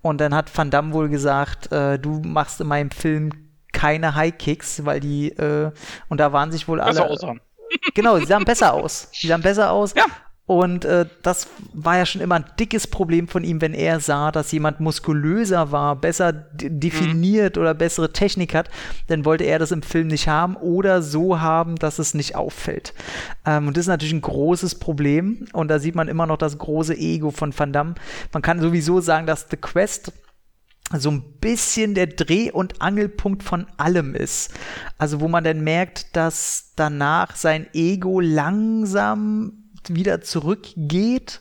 Und dann hat Van Damme wohl gesagt, äh, du machst in meinem Film keine High Kicks, weil die, äh, und da waren sich wohl alle. Aussagen genau, sie sahen besser aus. Sie sahen besser aus. Ja. Und äh, das war ja schon immer ein dickes Problem von ihm, wenn er sah, dass jemand muskulöser war, besser definiert mhm. oder bessere Technik hat, dann wollte er das im Film nicht haben oder so haben, dass es nicht auffällt. Ähm, und das ist natürlich ein großes Problem. Und da sieht man immer noch das große Ego von Van Damme. Man kann sowieso sagen, dass The Quest so ein bisschen der Dreh- und Angelpunkt von allem ist. Also wo man dann merkt, dass danach sein Ego langsam wieder zurückgeht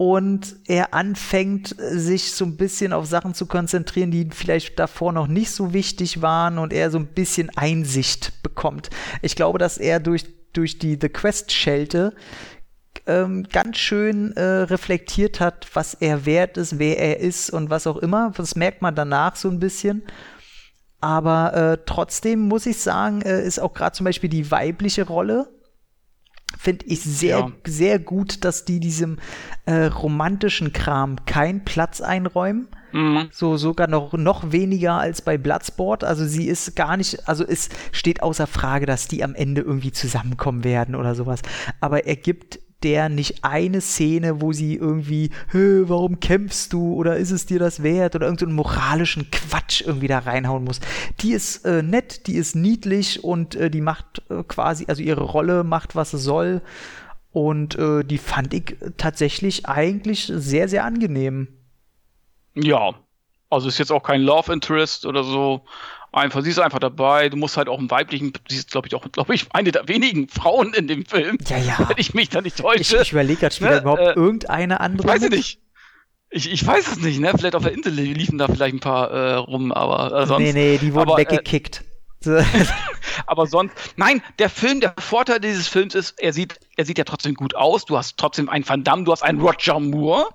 und er anfängt, sich so ein bisschen auf Sachen zu konzentrieren, die vielleicht davor noch nicht so wichtig waren und er so ein bisschen Einsicht bekommt. Ich glaube, dass er durch, durch die The Quest-Schelte ähm, ganz schön äh, reflektiert hat, was er wert ist, wer er ist und was auch immer. Das merkt man danach so ein bisschen. Aber äh, trotzdem muss ich sagen, äh, ist auch gerade zum Beispiel die weibliche Rolle, finde ich sehr, ja. sehr gut, dass die diesem äh, romantischen Kram keinen Platz einräumen. Mhm. So sogar noch, noch weniger als bei Bloodsport. Also sie ist gar nicht, also es steht außer Frage, dass die am Ende irgendwie zusammenkommen werden oder sowas. Aber er gibt der nicht eine Szene, wo sie irgendwie, warum kämpfst du oder ist es dir das wert oder irgendeinen moralischen Quatsch irgendwie da reinhauen muss. Die ist äh, nett, die ist niedlich und äh, die macht äh, quasi, also ihre Rolle macht, was sie soll. Und äh, die fand ich tatsächlich eigentlich sehr, sehr angenehm. Ja, also ist jetzt auch kein Love Interest oder so einfach, sie ist einfach dabei. Du musst halt auch einen weiblichen, sie ist, glaube ich, auch, glaube ich, eine der wenigen Frauen in dem Film. Ja, ja. Wenn ich mich da nicht täusche. Ich, ich überlege gerade, spielt ne? überhaupt äh, irgendeine andere? Weiß ich nicht. Ich, ich weiß es nicht, ne? Vielleicht auf der Insel liefen da vielleicht ein paar äh, rum, aber äh, sonst. Nee, nee, die wurden aber, äh, weggekickt. Aber sonst, nein, der Film, der Vorteil dieses Films ist, er sieht, er sieht ja trotzdem gut aus. Du hast trotzdem einen Van Damme, du hast einen Roger Moore.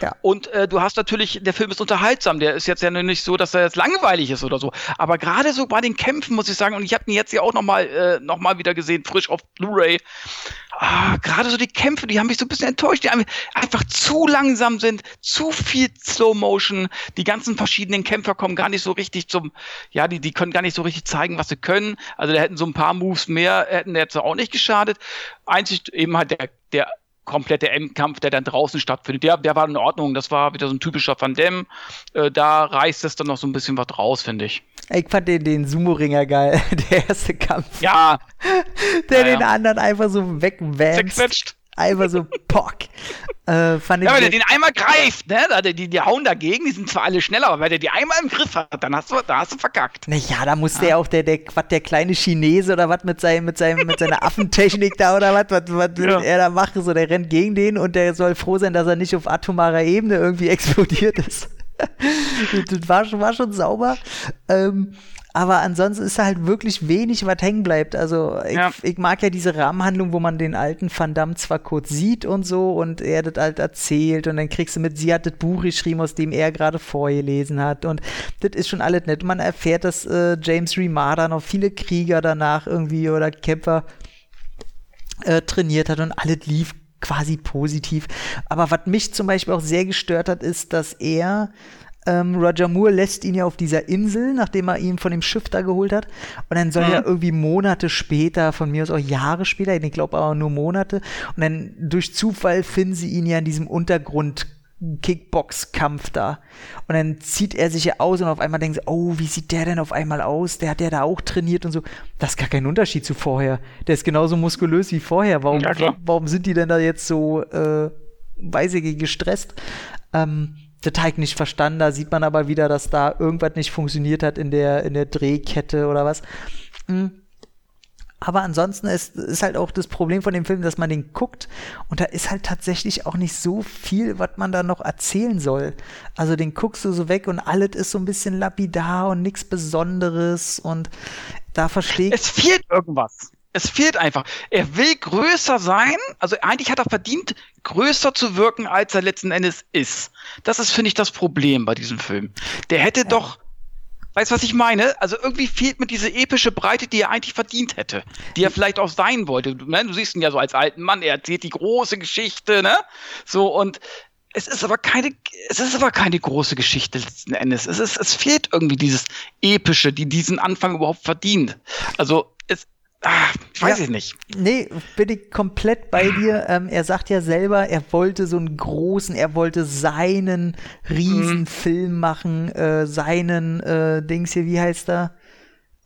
Ja. Und äh, du hast natürlich, der Film ist unterhaltsam, der ist jetzt ja nicht so, dass er jetzt langweilig ist oder so. Aber gerade so bei den Kämpfen muss ich sagen, und ich habe ihn jetzt ja auch nochmal äh, noch wieder gesehen, frisch auf Blu-ray. Ah, gerade so die Kämpfe, die haben mich so ein bisschen enttäuscht, die einfach zu langsam sind, zu viel Slow Motion. Die ganzen verschiedenen Kämpfer kommen gar nicht so richtig zum, ja, die, die können gar nicht so richtig zeigen, was sie können. Also da hätten so ein paar Moves mehr, hätten jetzt auch nicht geschadet. Einzig eben halt der, der komplette Endkampf, der dann draußen stattfindet, der, der war in Ordnung. Das war wieder so ein typischer Van Damme. Äh, da reißt es dann noch so ein bisschen was raus, finde ich. Ich fand den, den Sumo-Ringer geil, der erste Kampf. Ja. der ja, den ja. anderen einfach so wegwämst. Einfach so Pock. Äh, fand ja, wenn der den einmal greift, ne? Die, die, die hauen dagegen, die sind zwar alle schneller, aber wenn der die einmal im Griff hat, dann hast du, da hast du verkackt. Naja, da muss ja. der auch, der, der, was, der kleine Chinese oder was mit, seinem, mit, seinem, mit seiner Affentechnik da oder was, was, was ja. er da macht, so der rennt gegen den und der soll froh sein, dass er nicht auf atomarer Ebene irgendwie explodiert ist. Das war schon, war schon sauber. Ähm, aber ansonsten ist da halt wirklich wenig, was hängen bleibt. Also ich, ja. ich, mag ja diese Rahmenhandlung, wo man den alten Van Damme zwar kurz sieht und so und er das halt erzählt und dann kriegst du mit, sie hat das Buch geschrieben, aus dem er gerade vorgelesen hat und das ist schon alles nett. Man erfährt, dass äh, James Remada noch viele Krieger danach irgendwie oder Kämpfer äh, trainiert hat und alles lief quasi positiv. Aber was mich zum Beispiel auch sehr gestört hat, ist, dass er ähm, Roger Moore lässt ihn ja auf dieser Insel, nachdem er ihn von dem Schiff da geholt hat. Und dann soll mhm. er irgendwie Monate später, von mir aus auch Jahre später, ich glaube aber nur Monate, und dann durch Zufall finden sie ihn ja in diesem Untergrund Kickbox-Kampf da. Und dann zieht er sich ja aus und auf einmal denkt sie, oh, wie sieht der denn auf einmal aus? Der hat ja da auch trainiert und so. Das ist gar kein Unterschied zu vorher. Der ist genauso muskulös wie vorher. Warum, ja, warum sind die denn da jetzt so, äh, weiß ich, gestresst? Ähm, Teig nicht verstanden. Da sieht man aber wieder, dass da irgendwas nicht funktioniert hat in der, in der Drehkette oder was. Mhm. Aber ansonsten ist, ist halt auch das Problem von dem Film, dass man den guckt und da ist halt tatsächlich auch nicht so viel, was man da noch erzählen soll. Also den guckst du so weg und alles ist so ein bisschen lapidar und nichts Besonderes und da verstehe ich. Es fehlt irgendwas. Es fehlt einfach. Er will größer sein. Also eigentlich hat er verdient, größer zu wirken, als er letzten Endes ist. Das ist, finde ich, das Problem bei diesem Film. Der hätte ja. doch Weißt du, was ich meine? Also irgendwie fehlt mir diese epische Breite, die er eigentlich verdient hätte. Die er vielleicht auch sein wollte. Du, ne? du siehst ihn ja so als alten Mann, er erzählt die große Geschichte, ne? So, und es ist aber keine, es ist aber keine große Geschichte letzten Endes. Es ist, es fehlt irgendwie dieses Epische, die diesen Anfang überhaupt verdient. Also, Ach, weiß ja, ich nicht. Nee, bin ich komplett bei dir. Ähm, er sagt ja selber, er wollte so einen großen, er wollte seinen Riesenfilm mhm. machen, äh, seinen äh, Dings hier, wie heißt er?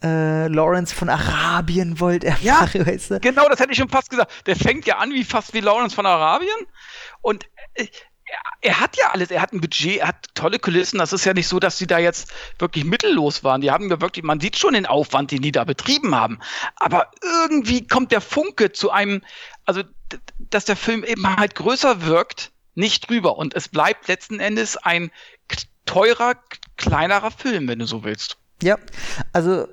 Äh, Lawrence von Arabien wollte er ja, machen, weißt du? Genau, das hätte ich schon fast gesagt. Der fängt ja an wie fast wie Lawrence von Arabien. Und äh, er hat ja alles, er hat ein Budget, er hat tolle Kulissen. Das ist ja nicht so, dass sie da jetzt wirklich mittellos waren. Die haben ja wirklich, man sieht schon den Aufwand, den die da betrieben haben. Aber irgendwie kommt der Funke zu einem, also dass der Film eben halt größer wirkt, nicht drüber. Und es bleibt letzten Endes ein teurer, kleinerer Film, wenn du so willst. Ja, also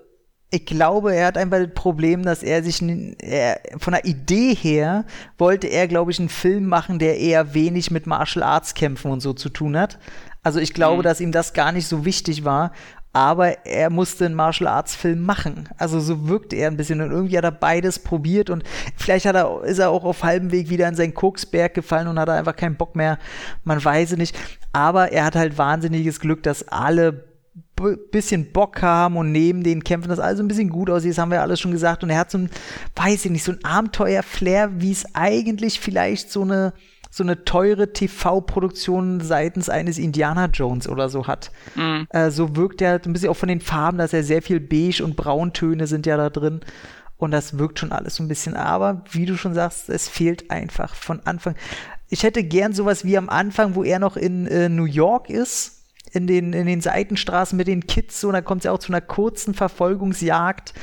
ich glaube, er hat einfach das Problem, dass er sich er, von der Idee her wollte er, glaube ich, einen Film machen, der eher wenig mit Martial Arts Kämpfen und so zu tun hat. Also ich glaube, mhm. dass ihm das gar nicht so wichtig war, aber er musste einen Martial Arts Film machen. Also so wirkt er ein bisschen und irgendwie hat er beides probiert und vielleicht hat er, ist er auch auf halbem Weg wieder in seinen Koksberg gefallen und hat einfach keinen Bock mehr. Man weiß es nicht. Aber er hat halt wahnsinniges Glück, dass alle bisschen Bock haben und neben den Kämpfen das alles ein bisschen gut aussieht, das haben wir alles schon gesagt. Und er hat so ein, weiß ich nicht, so ein Abenteuer-Flair, wie es eigentlich vielleicht so eine, so eine teure TV-Produktion seitens eines Indiana Jones oder so hat. Mhm. Äh, so wirkt er ein bisschen auch von den Farben, dass er sehr viel Beige und Brauntöne sind ja da drin. Und das wirkt schon alles so ein bisschen. Aber wie du schon sagst, es fehlt einfach von Anfang. Ich hätte gern sowas wie am Anfang, wo er noch in äh, New York ist in den, in den Seitenstraßen mit den Kids so, und dann kommt es ja auch zu einer kurzen Verfolgungsjagd,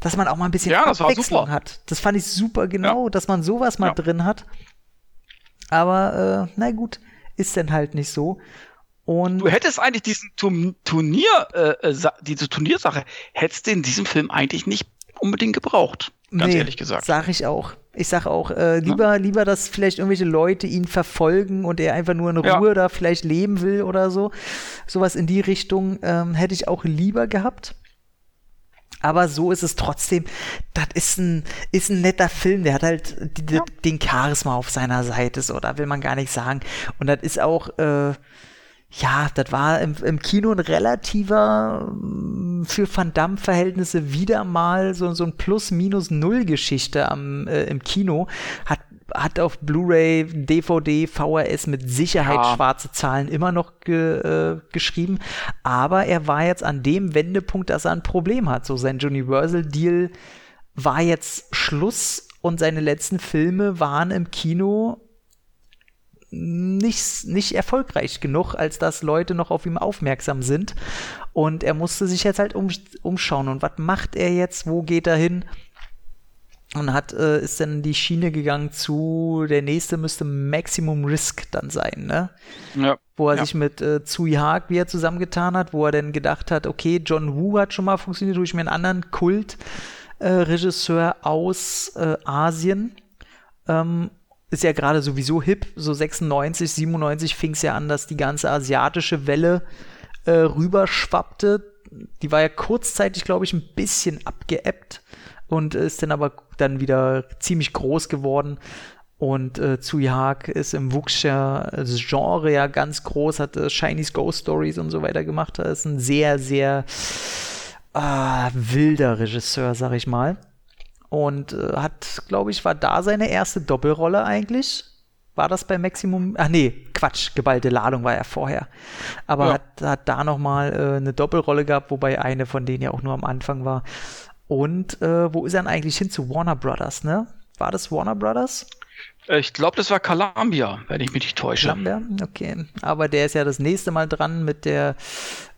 dass man auch mal ein bisschen ja, Abwechslung hat. Das fand ich super genau, ja. dass man sowas mal ja. drin hat. Aber äh, na gut, ist denn halt nicht so. Und du hättest eigentlich diesen Turnier, äh, äh diese Turniersache, hättest du in diesem Film eigentlich nicht unbedingt gebraucht. Ganz nee, ehrlich gesagt. Sag ich auch. Ich sag auch, äh, lieber, ja. lieber, dass vielleicht irgendwelche Leute ihn verfolgen und er einfach nur in Ruhe ja. da vielleicht leben will oder so. Sowas in die Richtung ähm, hätte ich auch lieber gehabt. Aber so ist es trotzdem, das ist ein, ist ein netter Film, der hat halt die, ja. den Charisma auf seiner Seite, so, da will man gar nicht sagen. Und das ist auch, äh, ja, das war im, im Kino ein relativer, mm, für Van Damme-Verhältnisse wieder mal so, so ein Plus-Minus-Null-Geschichte am, äh, im Kino. Hat, hat auf Blu-ray, DVD, VHS mit Sicherheit ja. schwarze Zahlen immer noch ge, äh, geschrieben. Aber er war jetzt an dem Wendepunkt, dass er ein Problem hat. So sein Universal-Deal war jetzt Schluss und seine letzten Filme waren im Kino nicht, nicht erfolgreich genug, als dass Leute noch auf ihm aufmerksam sind. Und er musste sich jetzt halt um, umschauen. Und was macht er jetzt? Wo geht er hin? Und hat, äh, ist dann die Schiene gegangen zu, der nächste müsste Maximum Risk dann sein, ne? Ja. Wo er ja. sich mit äh, Tsui Haag wieder zusammengetan hat, wo er dann gedacht hat, okay, John Woo hat schon mal funktioniert, durch mir einen anderen Kult-Regisseur äh, aus äh, Asien. Ähm, ist ja gerade sowieso hip, so 96, 97 fing es ja an, dass die ganze asiatische Welle äh, rüberschwappte. Die war ja kurzzeitig, glaube ich, ein bisschen abgeebbt und ist dann aber dann wieder ziemlich groß geworden. Und äh, Tsui Hark ist im Wuxia-Genre ja ganz groß, hat äh, Chinese Ghost Stories und so weiter gemacht. Er ist ein sehr, sehr äh, wilder Regisseur, sag ich mal. Und äh, hat, glaube ich, war da seine erste Doppelrolle eigentlich. War das bei Maximum? Ach nee, Quatsch, geballte Ladung war er vorher. Aber ja. hat, hat da nochmal äh, eine Doppelrolle gehabt, wobei eine von denen ja auch nur am Anfang war. Und äh, wo ist er denn eigentlich hin zu Warner Brothers, ne? War das Warner Brothers? Ich glaube, das war Columbia, wenn ich mich nicht täusche. Columbia, okay. Aber der ist ja das nächste Mal dran mit der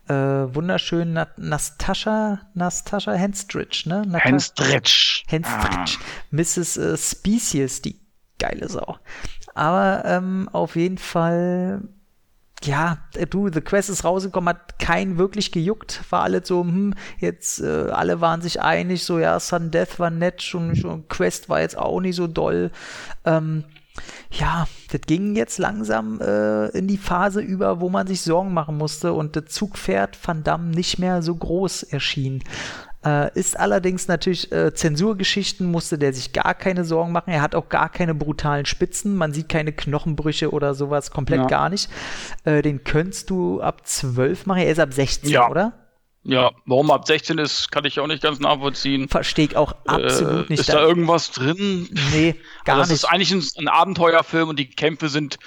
äh, wunderschönen Na Nastascha, Nastascha Henstridge, ne? Nata Henstridge. Henstridge. Ah. Mrs. Äh, Species, die geile Sau. Aber ähm, auf jeden Fall ja, du, The Quest ist rausgekommen, hat keinen wirklich gejuckt, war alle so, hm, jetzt, äh, alle waren sich einig, so, ja, Sun Death war nett, schon, schon Quest war jetzt auch nicht so doll. Ähm, ja, das ging jetzt langsam äh, in die Phase über, wo man sich Sorgen machen musste und der Zugpferd Van Damme nicht mehr so groß erschien. Äh, ist allerdings natürlich äh, Zensurgeschichten, musste der sich gar keine Sorgen machen. Er hat auch gar keine brutalen Spitzen. Man sieht keine Knochenbrüche oder sowas, komplett ja. gar nicht. Äh, den könntest du ab 12 machen. Er ist ab 16, ja. oder? Ja, warum ab 16 ist, kann ich auch nicht ganz nachvollziehen. Verstehe ich auch absolut äh, nicht. Ist da, irgendwas drin? Nee, gar also das nicht. Das ist eigentlich ein, ein Abenteuerfilm und die Kämpfe sind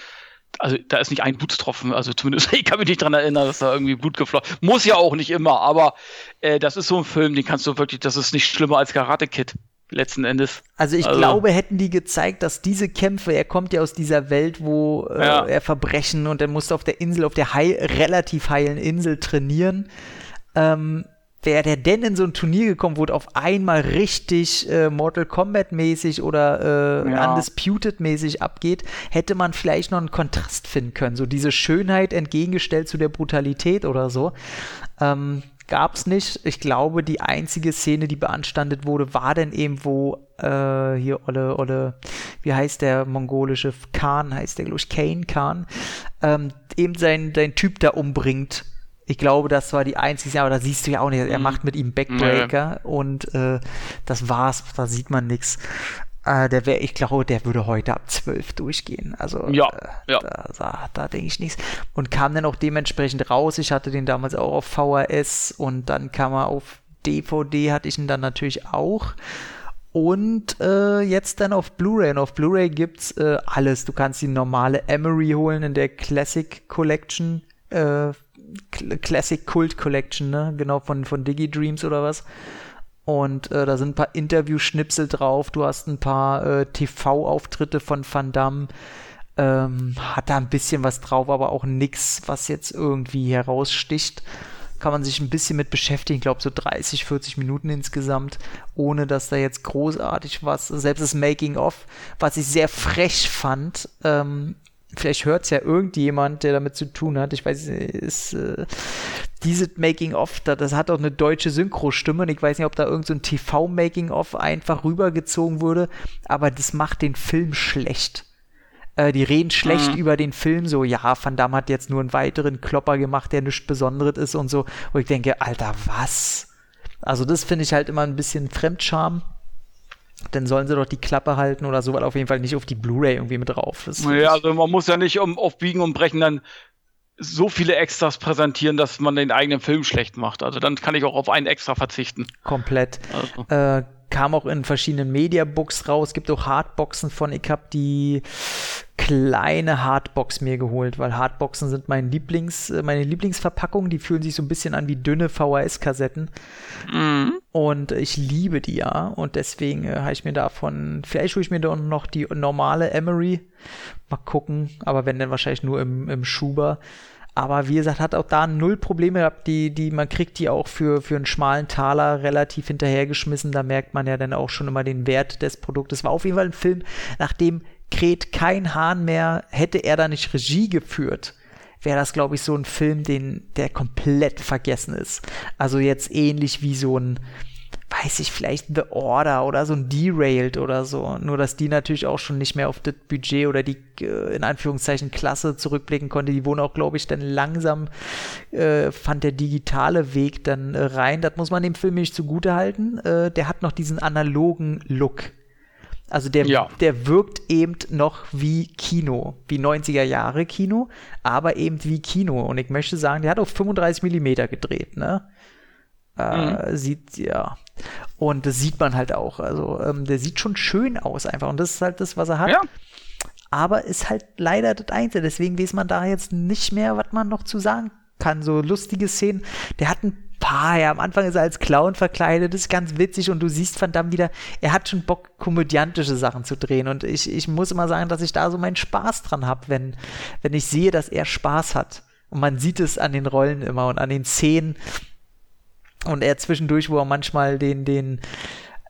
also da ist nicht ein Blutstropfen, also zumindest ich kann mich nicht dran erinnern, dass da irgendwie Blut geflossen Muss ja auch nicht immer, aber äh, das ist so ein Film, den kannst du wirklich, das ist nicht schlimmer als Karate Kid letzten Endes. Also ich also, glaube, hätten die gezeigt, dass diese Kämpfe, er kommt ja aus dieser Welt, wo äh, ja. er Verbrechen und er musste auf der Insel, auf der heil, relativ heilen Insel trainieren. Ähm, wäre der denn in so ein Turnier gekommen, wo auf einmal richtig äh, Mortal Kombat mäßig oder äh, ja. Undisputed mäßig abgeht, hätte man vielleicht noch einen Kontrast finden können. So diese Schönheit entgegengestellt zu der Brutalität oder so. Ähm, gab's nicht. Ich glaube, die einzige Szene, die beanstandet wurde, war denn eben, wo äh, hier Olle, Olle, wie heißt der mongolische Khan, heißt der, glaube ich, Kane Khan, ähm, eben sein, sein Typ da umbringt ich glaube, das war die einzige, aber da siehst du ja auch nicht. Er mhm. macht mit ihm Backbreaker nee. und äh, das war's, da sieht man nichts. Äh, der wäre, ich glaube, der würde heute ab 12 durchgehen. Also ja, äh, ja. da, da, da denke ich nichts. Und kam dann auch dementsprechend raus. Ich hatte den damals auch auf VHS und dann kam er auf DVD, hatte ich ihn dann natürlich auch. Und äh, jetzt dann auf Blu-ray. Und auf Blu-ray gibt's äh, alles. Du kannst die normale Emery holen in der Classic Collection. Äh, Classic Cult Collection, ne? Genau, von, von DigiDreams oder was. Und äh, da sind ein paar Interview-Schnipsel drauf. Du hast ein paar äh, TV-Auftritte von Van Damme. Ähm, hat da ein bisschen was drauf, aber auch nichts, was jetzt irgendwie heraussticht. Kann man sich ein bisschen mit beschäftigen. Ich glaube, so 30, 40 Minuten insgesamt, ohne dass da jetzt großartig was, selbst das Making-of, was ich sehr frech fand, ähm, vielleicht hört es ja irgendjemand, der damit zu tun hat. Ich weiß nicht, ist äh, diese Making-of, da, das hat auch eine deutsche Synchro-Stimme und ich weiß nicht, ob da irgendein so TV-Making-of einfach rübergezogen wurde, aber das macht den Film schlecht. Äh, die reden schlecht mhm. über den Film, so, ja, Van Damme hat jetzt nur einen weiteren Klopper gemacht, der nichts Besonderes ist und so. Und ich denke, Alter, was? Also das finde ich halt immer ein bisschen Fremdscham dann sollen sie doch die Klappe halten oder so, weil auf jeden Fall nicht auf die Blu-ray irgendwie mit drauf. Das ja, also man muss ja nicht um, auf Biegen und Brechen dann so viele Extras präsentieren, dass man den eigenen Film schlecht macht. Also dann kann ich auch auf einen Extra verzichten. Komplett. Also. Äh, kam auch in verschiedenen Mediabooks raus. Gibt auch Hardboxen von. Ich habe die kleine Hardbox mir geholt, weil Hardboxen sind mein Lieblings, äh, meine Lieblingsverpackung. Die fühlen sich so ein bisschen an wie dünne VHS-Kassetten. Mhm. Und ich liebe die ja. Und deswegen äh, habe ich mir davon, vielleicht hole ich mir dann noch die normale Emery. Mal gucken. Aber wenn dann wahrscheinlich nur im, im Schuber. Aber wie gesagt, hat auch da null Probleme gehabt. Die, die, man kriegt die auch für, für einen schmalen Taler relativ hinterhergeschmissen. Da merkt man ja dann auch schon immer den Wert des Produktes. War auf jeden Fall ein Film, nachdem kräht kein Hahn mehr. Hätte er da nicht Regie geführt, wäre das, glaube ich, so ein Film, den, der komplett vergessen ist. Also jetzt ähnlich wie so ein, weiß ich, vielleicht The Order oder so ein Derailed oder so. Nur, dass die natürlich auch schon nicht mehr auf das Budget oder die, äh, in Anführungszeichen, Klasse zurückblicken konnte. Die wurden auch, glaube ich, dann langsam, äh, fand der digitale Weg dann äh, rein. Das muss man dem Film nicht zugute halten. Äh, der hat noch diesen analogen Look. Also der, ja. der wirkt eben noch wie Kino, wie 90er Jahre Kino, aber eben wie Kino. Und ich möchte sagen, der hat auf 35 Millimeter gedreht, ne? Äh, mhm. Sieht, ja. Und das sieht man halt auch. Also, ähm, der sieht schon schön aus einfach. Und das ist halt das, was er hat. Ja. aber ist halt leider das Einzige. Deswegen weiß man da jetzt nicht mehr, was man noch zu sagen kann. So lustige Szenen. Der hat ein paar, ja, am Anfang ist er als Clown verkleidet, das ist ganz witzig und du siehst Van Damme wieder, er hat schon Bock, komödiantische Sachen zu drehen und ich, ich muss immer sagen, dass ich da so meinen Spaß dran habe, wenn, wenn ich sehe, dass er Spaß hat. Und man sieht es an den Rollen immer und an den Szenen und er zwischendurch, wo er manchmal den, den,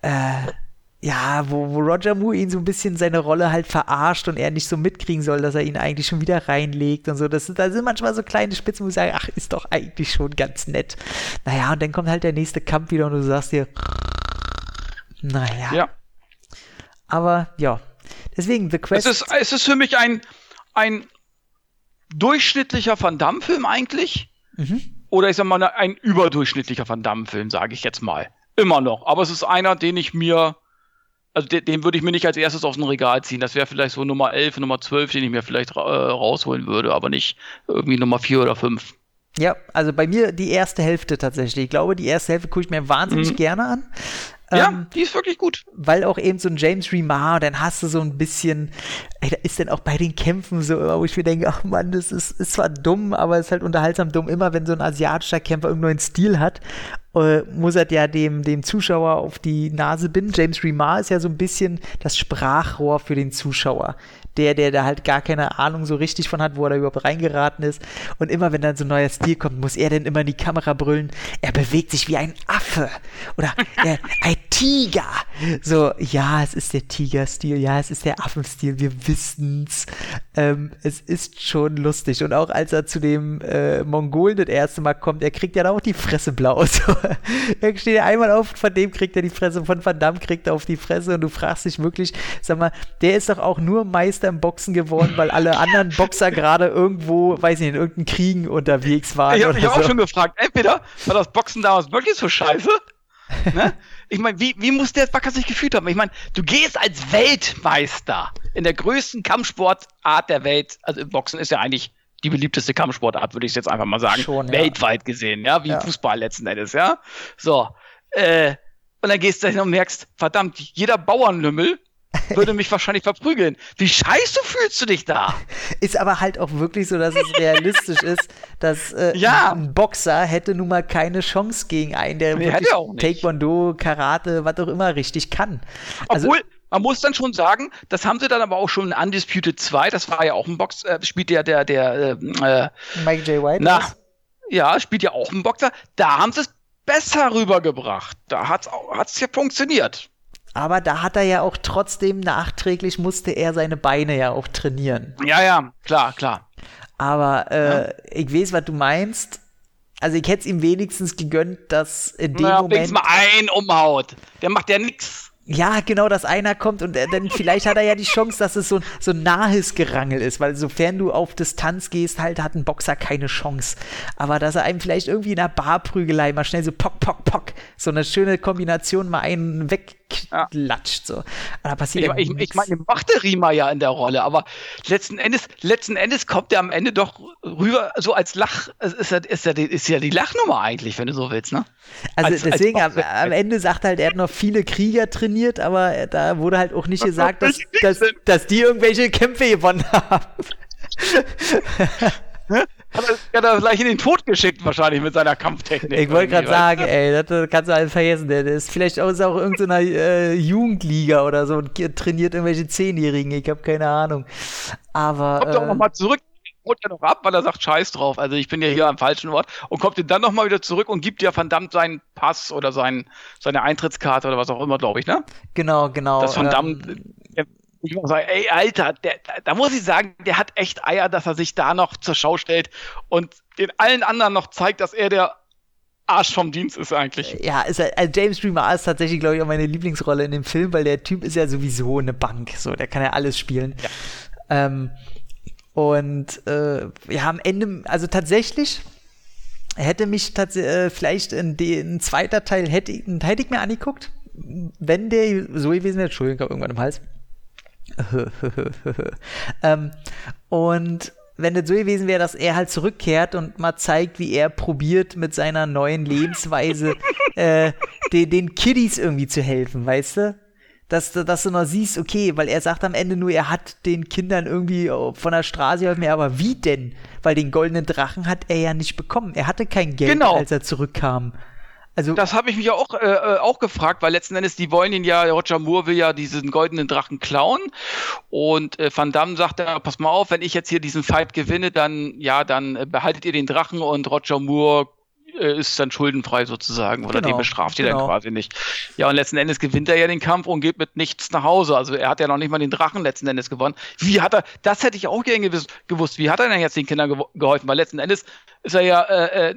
äh, ja, wo, wo Roger Moore ihn so ein bisschen seine Rolle halt verarscht und er nicht so mitkriegen soll, dass er ihn eigentlich schon wieder reinlegt und so. Das, da sind manchmal so kleine Spitzen, wo ich sage, ach, ist doch eigentlich schon ganz nett. Naja, und dann kommt halt der nächste Kampf wieder und du sagst dir, naja. Ja. Aber ja, deswegen The Quest. Es ist, es ist für mich ein, ein durchschnittlicher Van Damme-Film eigentlich. Mhm. Oder ich sag mal, ein überdurchschnittlicher Van Damme-Film, sage ich jetzt mal. Immer noch. Aber es ist einer, den ich mir also den, den würde ich mir nicht als erstes aus dem Regal ziehen. Das wäre vielleicht so Nummer 11, Nummer 12, den ich mir vielleicht äh, rausholen würde, aber nicht irgendwie Nummer 4 oder 5. Ja, also bei mir die erste Hälfte tatsächlich. Ich glaube, die erste Hälfte gucke ich mir wahnsinnig mhm. gerne an. Ja, ähm, die ist wirklich gut. Weil auch eben so ein James Remar, dann hast du so ein bisschen, ey, da ist dann auch bei den Kämpfen so, wo ich mir denke, ach Mann, das ist, ist zwar dumm, aber es ist halt unterhaltsam dumm. Immer wenn so ein asiatischer Kämpfer irgendeinen Stil hat äh, muss er ja dem, dem Zuschauer auf die Nase binden. James Remar ist ja so ein bisschen das Sprachrohr für den Zuschauer der, der da halt gar keine Ahnung so richtig von hat, wo er da überhaupt reingeraten ist. Und immer wenn dann so ein neuer Stil kommt, muss er dann immer in die Kamera brüllen, er bewegt sich wie ein Affe oder er, ein Tiger. So, ja, es ist der Tiger-Stil, ja, es ist der Affenstil, wir wissen's. Ähm, es ist schon lustig. Und auch als er zu dem äh, Mongolen das erste Mal kommt, er kriegt ja dann auch die Fresse blau. So, er steht ja einmal auf, von dem kriegt er die Fresse, von Van Damme kriegt er auf die Fresse und du fragst dich wirklich, sag mal, der ist doch auch nur Meister im Boxen geworden, weil alle anderen Boxer gerade irgendwo, weiß ich nicht, in irgendeinem Kriegen unterwegs waren. Ich habe mich so. auch schon gefragt, entweder war das Boxen damals wirklich so scheiße? ne? Ich meine, wie, wie muss der Backer sich gefühlt haben? Ich meine, du gehst als Weltmeister in der größten Kampfsportart der Welt, also Boxen ist ja eigentlich die beliebteste Kampfsportart, würde ich jetzt einfach mal sagen. Schon, ja. Weltweit gesehen, ja, wie ja. Fußball letzten Endes, ja. So. Äh, und dann gehst du hin und merkst, verdammt, jeder Bauernlümmel würde mich wahrscheinlich verprügeln. Wie scheiße fühlst du dich da? Ist aber halt auch wirklich so, dass es realistisch ist, dass äh, ja. ein Boxer hätte nun mal keine Chance gegen einen, der nee, wirklich Taekwondo, Karate, was auch immer richtig kann. Also, Obwohl, man muss dann schon sagen, das haben sie dann aber auch schon in Undisputed 2, das war ja auch ein Box, äh, spielt ja der, der, äh, äh Mike J. White. Na, ja, spielt ja auch ein Boxer. Da haben sie es besser rübergebracht. Da hat es ja funktioniert. Aber da hat er ja auch trotzdem nachträglich musste er seine Beine ja auch trainieren. Ja, ja, klar, klar. Aber äh, ja. ich weiß, was du meinst. Also ich hätte es ihm wenigstens gegönnt, dass in dem Na, Moment. mal ein umhaut. Der macht ja nichts. Ja, genau, dass einer kommt und dann vielleicht hat er ja die Chance, dass es so, so ein nahes Gerangel ist, weil sofern du auf Distanz gehst, halt hat ein Boxer keine Chance. Aber dass er einem vielleicht irgendwie in der Barprügelei mal schnell so pock, pock, pock, so eine schöne Kombination mal einen weg klatscht. So. da passiert ich, ich, ich meine, macht der Riemer ja in der Rolle, aber letzten Endes, letzten Endes kommt er am Ende doch rüber, so als Lach, ist ja, ist ja, die, ist ja die Lachnummer eigentlich, wenn du so willst, ne? Also als, deswegen, als am, am, Ende sagt er halt, er hat noch viele Krieger trainiert, aber da wurde halt auch nicht gesagt, dass, dass, dass die irgendwelche Kämpfe gewonnen haben. hat er, hat er gleich in den Tod geschickt, wahrscheinlich mit seiner Kampftechnik. Ich wollte gerade sagen, ey, das kannst du alles vergessen. Der ist vielleicht auch, ist auch irgendeiner äh, Jugendliga oder so und trainiert irgendwelche Zehnjährigen. Ich habe keine Ahnung. Aber. Kommt äh, doch nochmal zurück holt er noch ab, weil er sagt Scheiß drauf. Also ich bin ja hier am falschen Ort und kommt dann nochmal wieder zurück und gibt ja verdammt seinen Pass oder sein, seine Eintrittskarte oder was auch immer, glaube ich, ne? Genau, genau. Das verdammt, ähm, ich muss sagen, ey, Alter, der, da muss ich sagen, der hat echt Eier, dass er sich da noch zur Schau stellt und den allen anderen noch zeigt, dass er der Arsch vom Dienst ist eigentlich. Ja, ist also James Dreamer ist tatsächlich, glaube ich, auch meine Lieblingsrolle in dem Film, weil der Typ ist ja sowieso eine Bank, so, der kann ja alles spielen. Ja. Ähm, und äh, ja, am Ende, also tatsächlich hätte mich tatsächlich äh, vielleicht in den zweiter Teil hätte, hätte ich mir angeguckt, wenn der so gewesen wäre, Entschuldigung, ich habe irgendwann im Hals. ähm, und wenn das so gewesen wäre, dass er halt zurückkehrt und mal zeigt, wie er probiert, mit seiner neuen Lebensweise äh, den, den Kiddies irgendwie zu helfen, weißt du? dass, dass du noch siehst, okay, weil er sagt am Ende nur, er hat den Kindern irgendwie von der Straße geholfen, aber wie denn? Weil den goldenen Drachen hat er ja nicht bekommen. Er hatte kein Geld, genau. als er zurückkam. Also, das habe ich mich auch, äh, äh, auch gefragt, weil letzten Endes, die wollen ihn ja, Roger Moore will ja diesen goldenen Drachen klauen. Und äh, Van Damme sagt ja, pass mal auf, wenn ich jetzt hier diesen Fight gewinne, dann, ja, dann äh, behaltet ihr den Drachen und Roger Moore ist dann schuldenfrei sozusagen oder genau, den bestraft ihr genau. dann quasi nicht. Ja, und letzten Endes gewinnt er ja den Kampf und geht mit nichts nach Hause. Also er hat ja noch nicht mal den Drachen letzten Endes gewonnen. Wie hat er, das hätte ich auch gerne gewusst, wie hat er denn jetzt den Kindern ge geholfen? Weil letzten Endes ist er ja äh, äh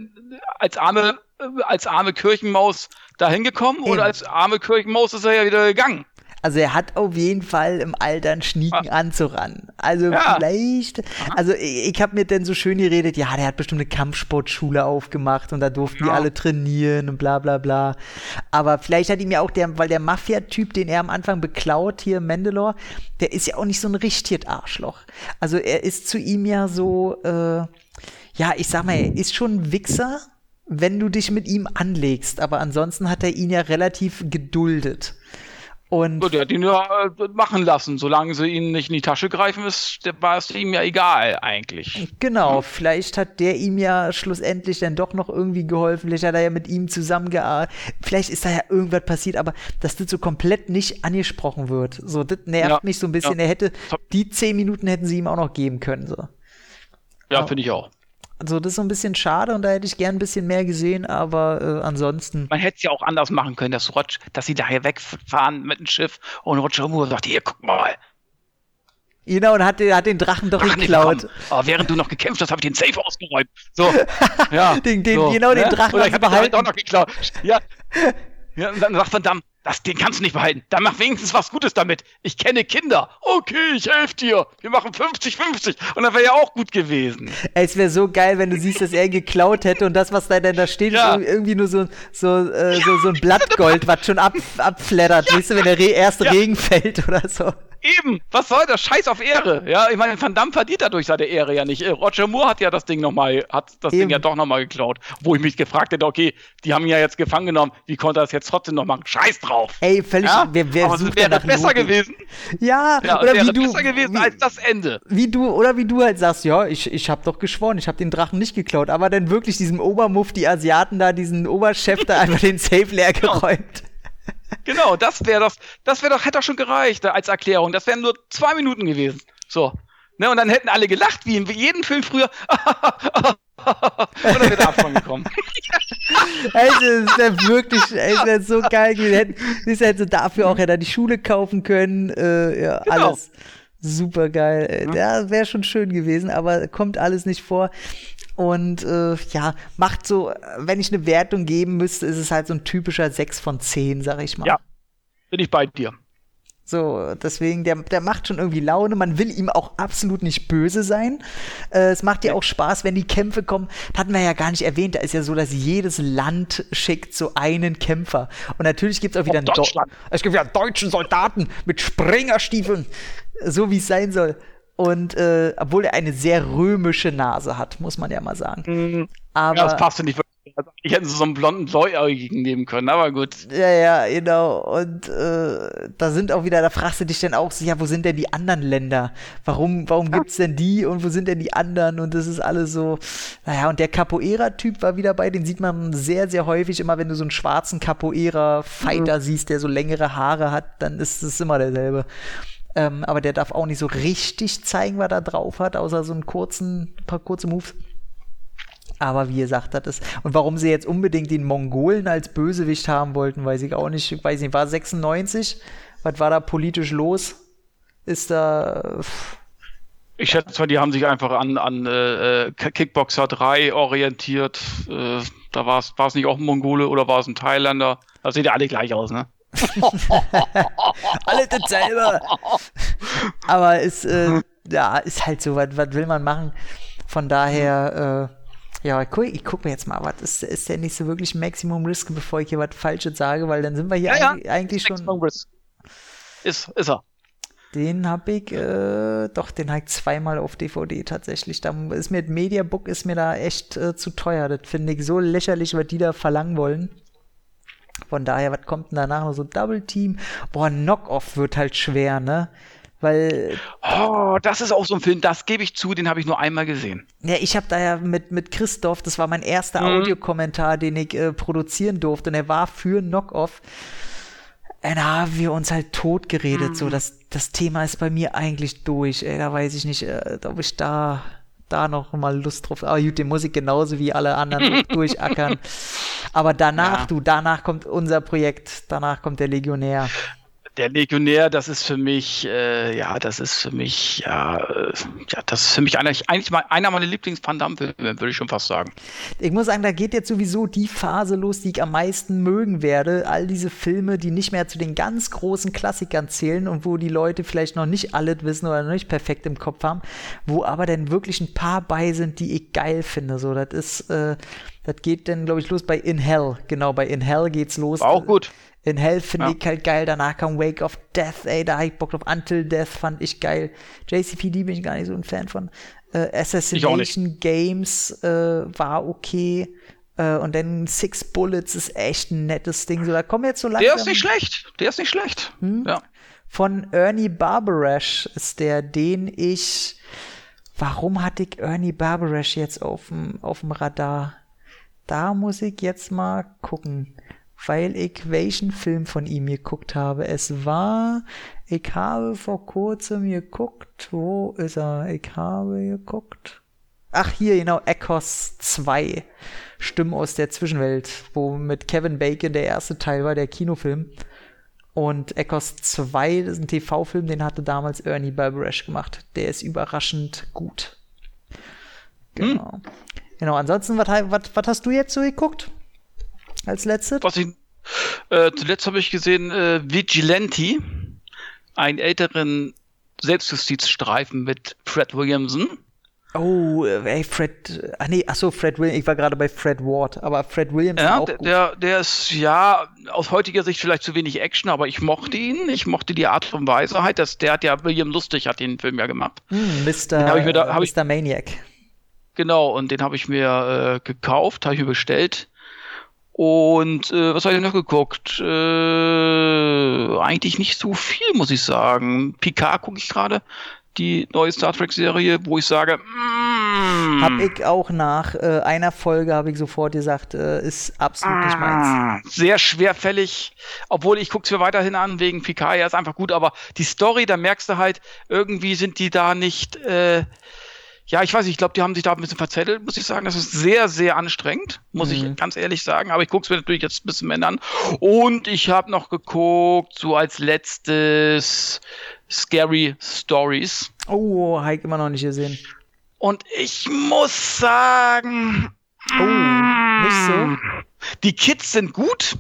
als arme als arme Kirchenmaus dahin gekommen oder als arme Kirchenmaus ist er ja wieder gegangen. Also er hat auf jeden Fall im Alter einen schnieken ah. Anzug an. Also ja. vielleicht, also ich, ich habe mir denn so schön geredet, ja, der hat bestimmt eine Kampfsportschule aufgemacht und da durften ja. die alle trainieren und bla bla bla. Aber vielleicht hat ihm ja auch der, weil der Mafia-Typ, den er am Anfang beklaut, hier Mandalore, der ist ja auch nicht so ein richtiges Arschloch. Also er ist zu ihm ja so, äh, ja, ich sag mal, er ist schon ein Wichser, wenn du dich mit ihm anlegst. Aber ansonsten hat er ihn ja relativ geduldet. Und so, der hat ihn ja äh, machen lassen. Solange sie ihn nicht in die Tasche greifen, ist, war es ihm ja egal eigentlich. Genau, hm. vielleicht hat der ihm ja schlussendlich dann doch noch irgendwie geholfen. Vielleicht hat er ja mit ihm zusammengearbeitet. Vielleicht ist da ja irgendwas passiert, aber dass das so komplett nicht angesprochen wird. So, das nervt ja, mich so ein bisschen. Ja. Er hätte, die zehn Minuten hätten sie ihm auch noch geben können. So. Ja, finde ich auch. Also das ist so ein bisschen schade und da hätte ich gern ein bisschen mehr gesehen, aber äh, ansonsten. Man hätte es ja auch anders machen können, dass Rotsch, dass sie daher wegfahren mit dem Schiff und Roger Moore sagt, hier, guck mal. Genau, und hat, hat den Drachen doch Drachen geklaut. Oh, während du noch gekämpft hast, habe ich den Safe ausgeräumt. So, ja. den, den, so, genau, den ne? Drachen Oder ich habe behalten. Doch noch geklaut. Ja. ja, und dann sagt Van Damme, das, den kannst du nicht behalten. Dann mach wenigstens was Gutes damit. Ich kenne Kinder. Okay, ich helfe dir. Wir machen 50-50. Und dann wäre ja auch gut gewesen. Es wäre so geil, wenn du siehst, dass er geklaut hätte und das, was da denn da steht, ja. ist irgendwie nur so, so, äh, so, so ein Blattgold, was schon ab, abflattert. Ja. Weißt du, wenn der Re erste ja. Regen fällt oder so. Eben, was soll das? Scheiß auf Ehre. Ja, ich meine, Van Damme verdient dadurch seine Ehre ja nicht. Äh, Roger Moore hat ja das Ding nochmal, hat das Eben. Ding ja doch nochmal geklaut. Wo ich mich gefragt hätte, okay, die haben ihn ja jetzt gefangen genommen, wie konnte er das jetzt trotzdem noch machen? Scheiß drauf. Ey, völlig, ja? wer, wer Aber es wäre besser gewesen. Ja, ja oder wäre wie du, besser gewesen wie, als das Ende. Wie du, oder wie du halt sagst, ja, ich, ich hab doch geschworen, ich hab den Drachen nicht geklaut, aber dann wirklich diesem Obermufti Asiaten da, diesen Oberchef da einfach den Safe leer genau. geräumt. Genau, das wäre doch, das wäre doch, hätte doch schon gereicht als Erklärung. Das wären nur zwei Minuten gewesen. So. Ne, und dann hätten alle gelacht, wie in jedem Film früher. und dann wäre der Abspann gekommen. also, es wäre wirklich, es wäre so geil gewesen. Hätten, hätte dafür auch hätte er die Schule kaufen können. Äh, ja, genau. alles super geil. Ja, wäre schon schön gewesen, aber kommt alles nicht vor. Und äh, ja, macht so, wenn ich eine Wertung geben müsste, ist es halt so ein typischer 6 von 10, sag ich mal. Ja, bin ich bei dir. So, deswegen, der, der macht schon irgendwie Laune. Man will ihm auch absolut nicht böse sein. Äh, es macht ja auch Spaß, wenn die Kämpfe kommen. Das hatten wir ja gar nicht erwähnt. Da ist ja so, dass jedes Land schickt so einen Kämpfer. Und natürlich gibt es auch wieder einen Deutschland. Do es gibt ja deutschen Soldaten mit Springerstiefeln. So wie es sein soll. Und äh, obwohl er eine sehr römische Nase hat, muss man ja mal sagen. Mhm. Aber, ja, das passte nicht wirklich. Also, ich hätte so einen blonden Bläuäugigen nehmen können, aber gut. Ja, ja, genau. Und äh, da sind auch wieder, da fragst du dich dann auch ja, wo sind denn die anderen Länder? Warum, warum ja. gibt's denn die und wo sind denn die anderen? Und das ist alles so, naja, und der Capoeira-Typ war wieder bei, den sieht man sehr, sehr häufig. Immer wenn du so einen schwarzen Capoeira-Fighter mhm. siehst, der so längere Haare hat, dann ist es immer derselbe. Ähm, aber der darf auch nicht so richtig zeigen, was er drauf hat, außer so einen kurzen, paar kurze Moves. Aber wie gesagt, das ist. Und warum sie jetzt unbedingt den Mongolen als Bösewicht haben wollten, weiß ich auch nicht. Ich weiß nicht, war 96? Was war da politisch los? Ist da. Ich schätze mal, die haben sich einfach an, an äh, Kickboxer 3 orientiert. Äh, da war es nicht auch ein Mongole oder war es ein Thailänder? Da sehen ja alle gleich aus, ne? Alle dasselbe. Aber es äh, ja, ist halt so, was will man machen? Von daher, äh, ja, guck, ich gucke mir jetzt mal, was ist, ist der nicht so wirklich Maximum Risk, bevor ich hier was Falsches sage, weil dann sind wir hier ja, ja. eigentlich schon. Risk. Ist, ist er. Den habe ich, äh, doch, den habe ich zweimal auf DVD tatsächlich. Da ist mir Mediabook ist mir da echt äh, zu teuer. Das finde ich so lächerlich, was die da verlangen wollen. Von daher, was kommt denn danach noch so Double Team? Boah, Knock-Off wird halt schwer, ne? Weil. Oh, das ist auch so ein Film, das gebe ich zu, den habe ich nur einmal gesehen. Ja, ich habe da ja mit, mit Christoph, das war mein erster mhm. Audiokommentar, den ich äh, produzieren durfte, und er war für Knock-Off. Da haben wir uns halt tot geredet, mhm. so, das, das Thema ist bei mir eigentlich durch, ey, da weiß ich nicht, äh, ob ich da da noch mal Lust drauf. Aber gut, die Musik genauso wie alle anderen durchackern. Aber danach, ja. du, danach kommt unser Projekt, danach kommt der Legionär der Legionär, das ist für mich, äh, ja, das ist für mich, ja, äh, ja, das ist für mich eigentlich, eigentlich mal einer meiner Lieblings-Van Damme-Filme, würde ich schon fast sagen. Ich muss sagen, da geht jetzt sowieso die Phase los, die ich am meisten mögen werde. All diese Filme, die nicht mehr zu den ganz großen Klassikern zählen und wo die Leute vielleicht noch nicht alles wissen oder noch nicht perfekt im Kopf haben, wo aber dann wirklich ein paar bei sind, die ich geil finde. So, das ist, äh, das geht dann, glaube ich, los bei In Hell. Genau, bei In Hell geht's los. War auch gut. In Hell finde ja. ich halt geil. Danach kam Wake of Death, ey, da hab ich Bock drauf. Until Death fand ich geil. JCPD bin ich gar nicht so ein Fan von. Äh, Assassination Games äh, war okay. Äh, und dann Six Bullets ist echt ein nettes Ding. So, da kommen jetzt so langsam. Der ist nicht schlecht. Der ist nicht schlecht. Hm? Ja. Von Ernie Barbarash ist der, den ich. Warum hatte ich Ernie Barbarash jetzt auf dem Radar? Da muss ich jetzt mal gucken weil ich welchen Film von ihm geguckt habe. Es war, ich habe vor kurzem geguckt, wo ist er? Ich habe geguckt. Ach, hier, genau, Echos 2. Stimmen aus der Zwischenwelt, wo mit Kevin Bacon der erste Teil war, der Kinofilm. Und Echos 2, das ist ein TV-Film, den hatte damals Ernie Barbarash gemacht. Der ist überraschend gut. Genau. Hm. Genau, ansonsten, was, was hast du jetzt so geguckt? Als letztes? Was ich, äh, zuletzt habe ich gesehen äh, Vigilante, einen älteren Selbstjustizstreifen mit Fred Williamson. Oh, ey, Fred, ach nee, ach so, Fred Williams, ich war gerade bei Fred Ward, aber Fred Williams ja, auch gut. Der, der ist, ja, aus heutiger Sicht vielleicht zu wenig Action, aber ich mochte ihn, ich mochte die Art und Weise halt, dass der hat ja, William Lustig hat den Film ja gemacht. Hm, Mr. Ich mir da, Mr. Maniac. Genau, und den habe ich mir äh, gekauft, habe ich mir bestellt. Und äh, was habe ich noch geguckt? Äh, eigentlich nicht so viel, muss ich sagen. Picard gucke ich gerade, die neue Star Trek-Serie, wo ich sage, mm, habe ich auch nach äh, einer Folge habe ich sofort gesagt, äh, ist absolut nicht meins. Ah, sehr schwerfällig, obwohl ich gucke es mir weiterhin an wegen Picard, ja ist einfach gut, aber die Story, da merkst du halt, irgendwie sind die da nicht äh, ja, ich weiß nicht, ich glaube, die haben sich da ein bisschen verzettelt, muss ich sagen. Das ist sehr, sehr anstrengend, muss mhm. ich ganz ehrlich sagen. Aber ich gucke es mir natürlich jetzt ein bisschen mehr an. Und ich habe noch geguckt, so als letztes Scary Stories. Oh, Heike immer noch nicht gesehen. Und ich muss sagen. Oh, nicht so. Die Kids sind gut.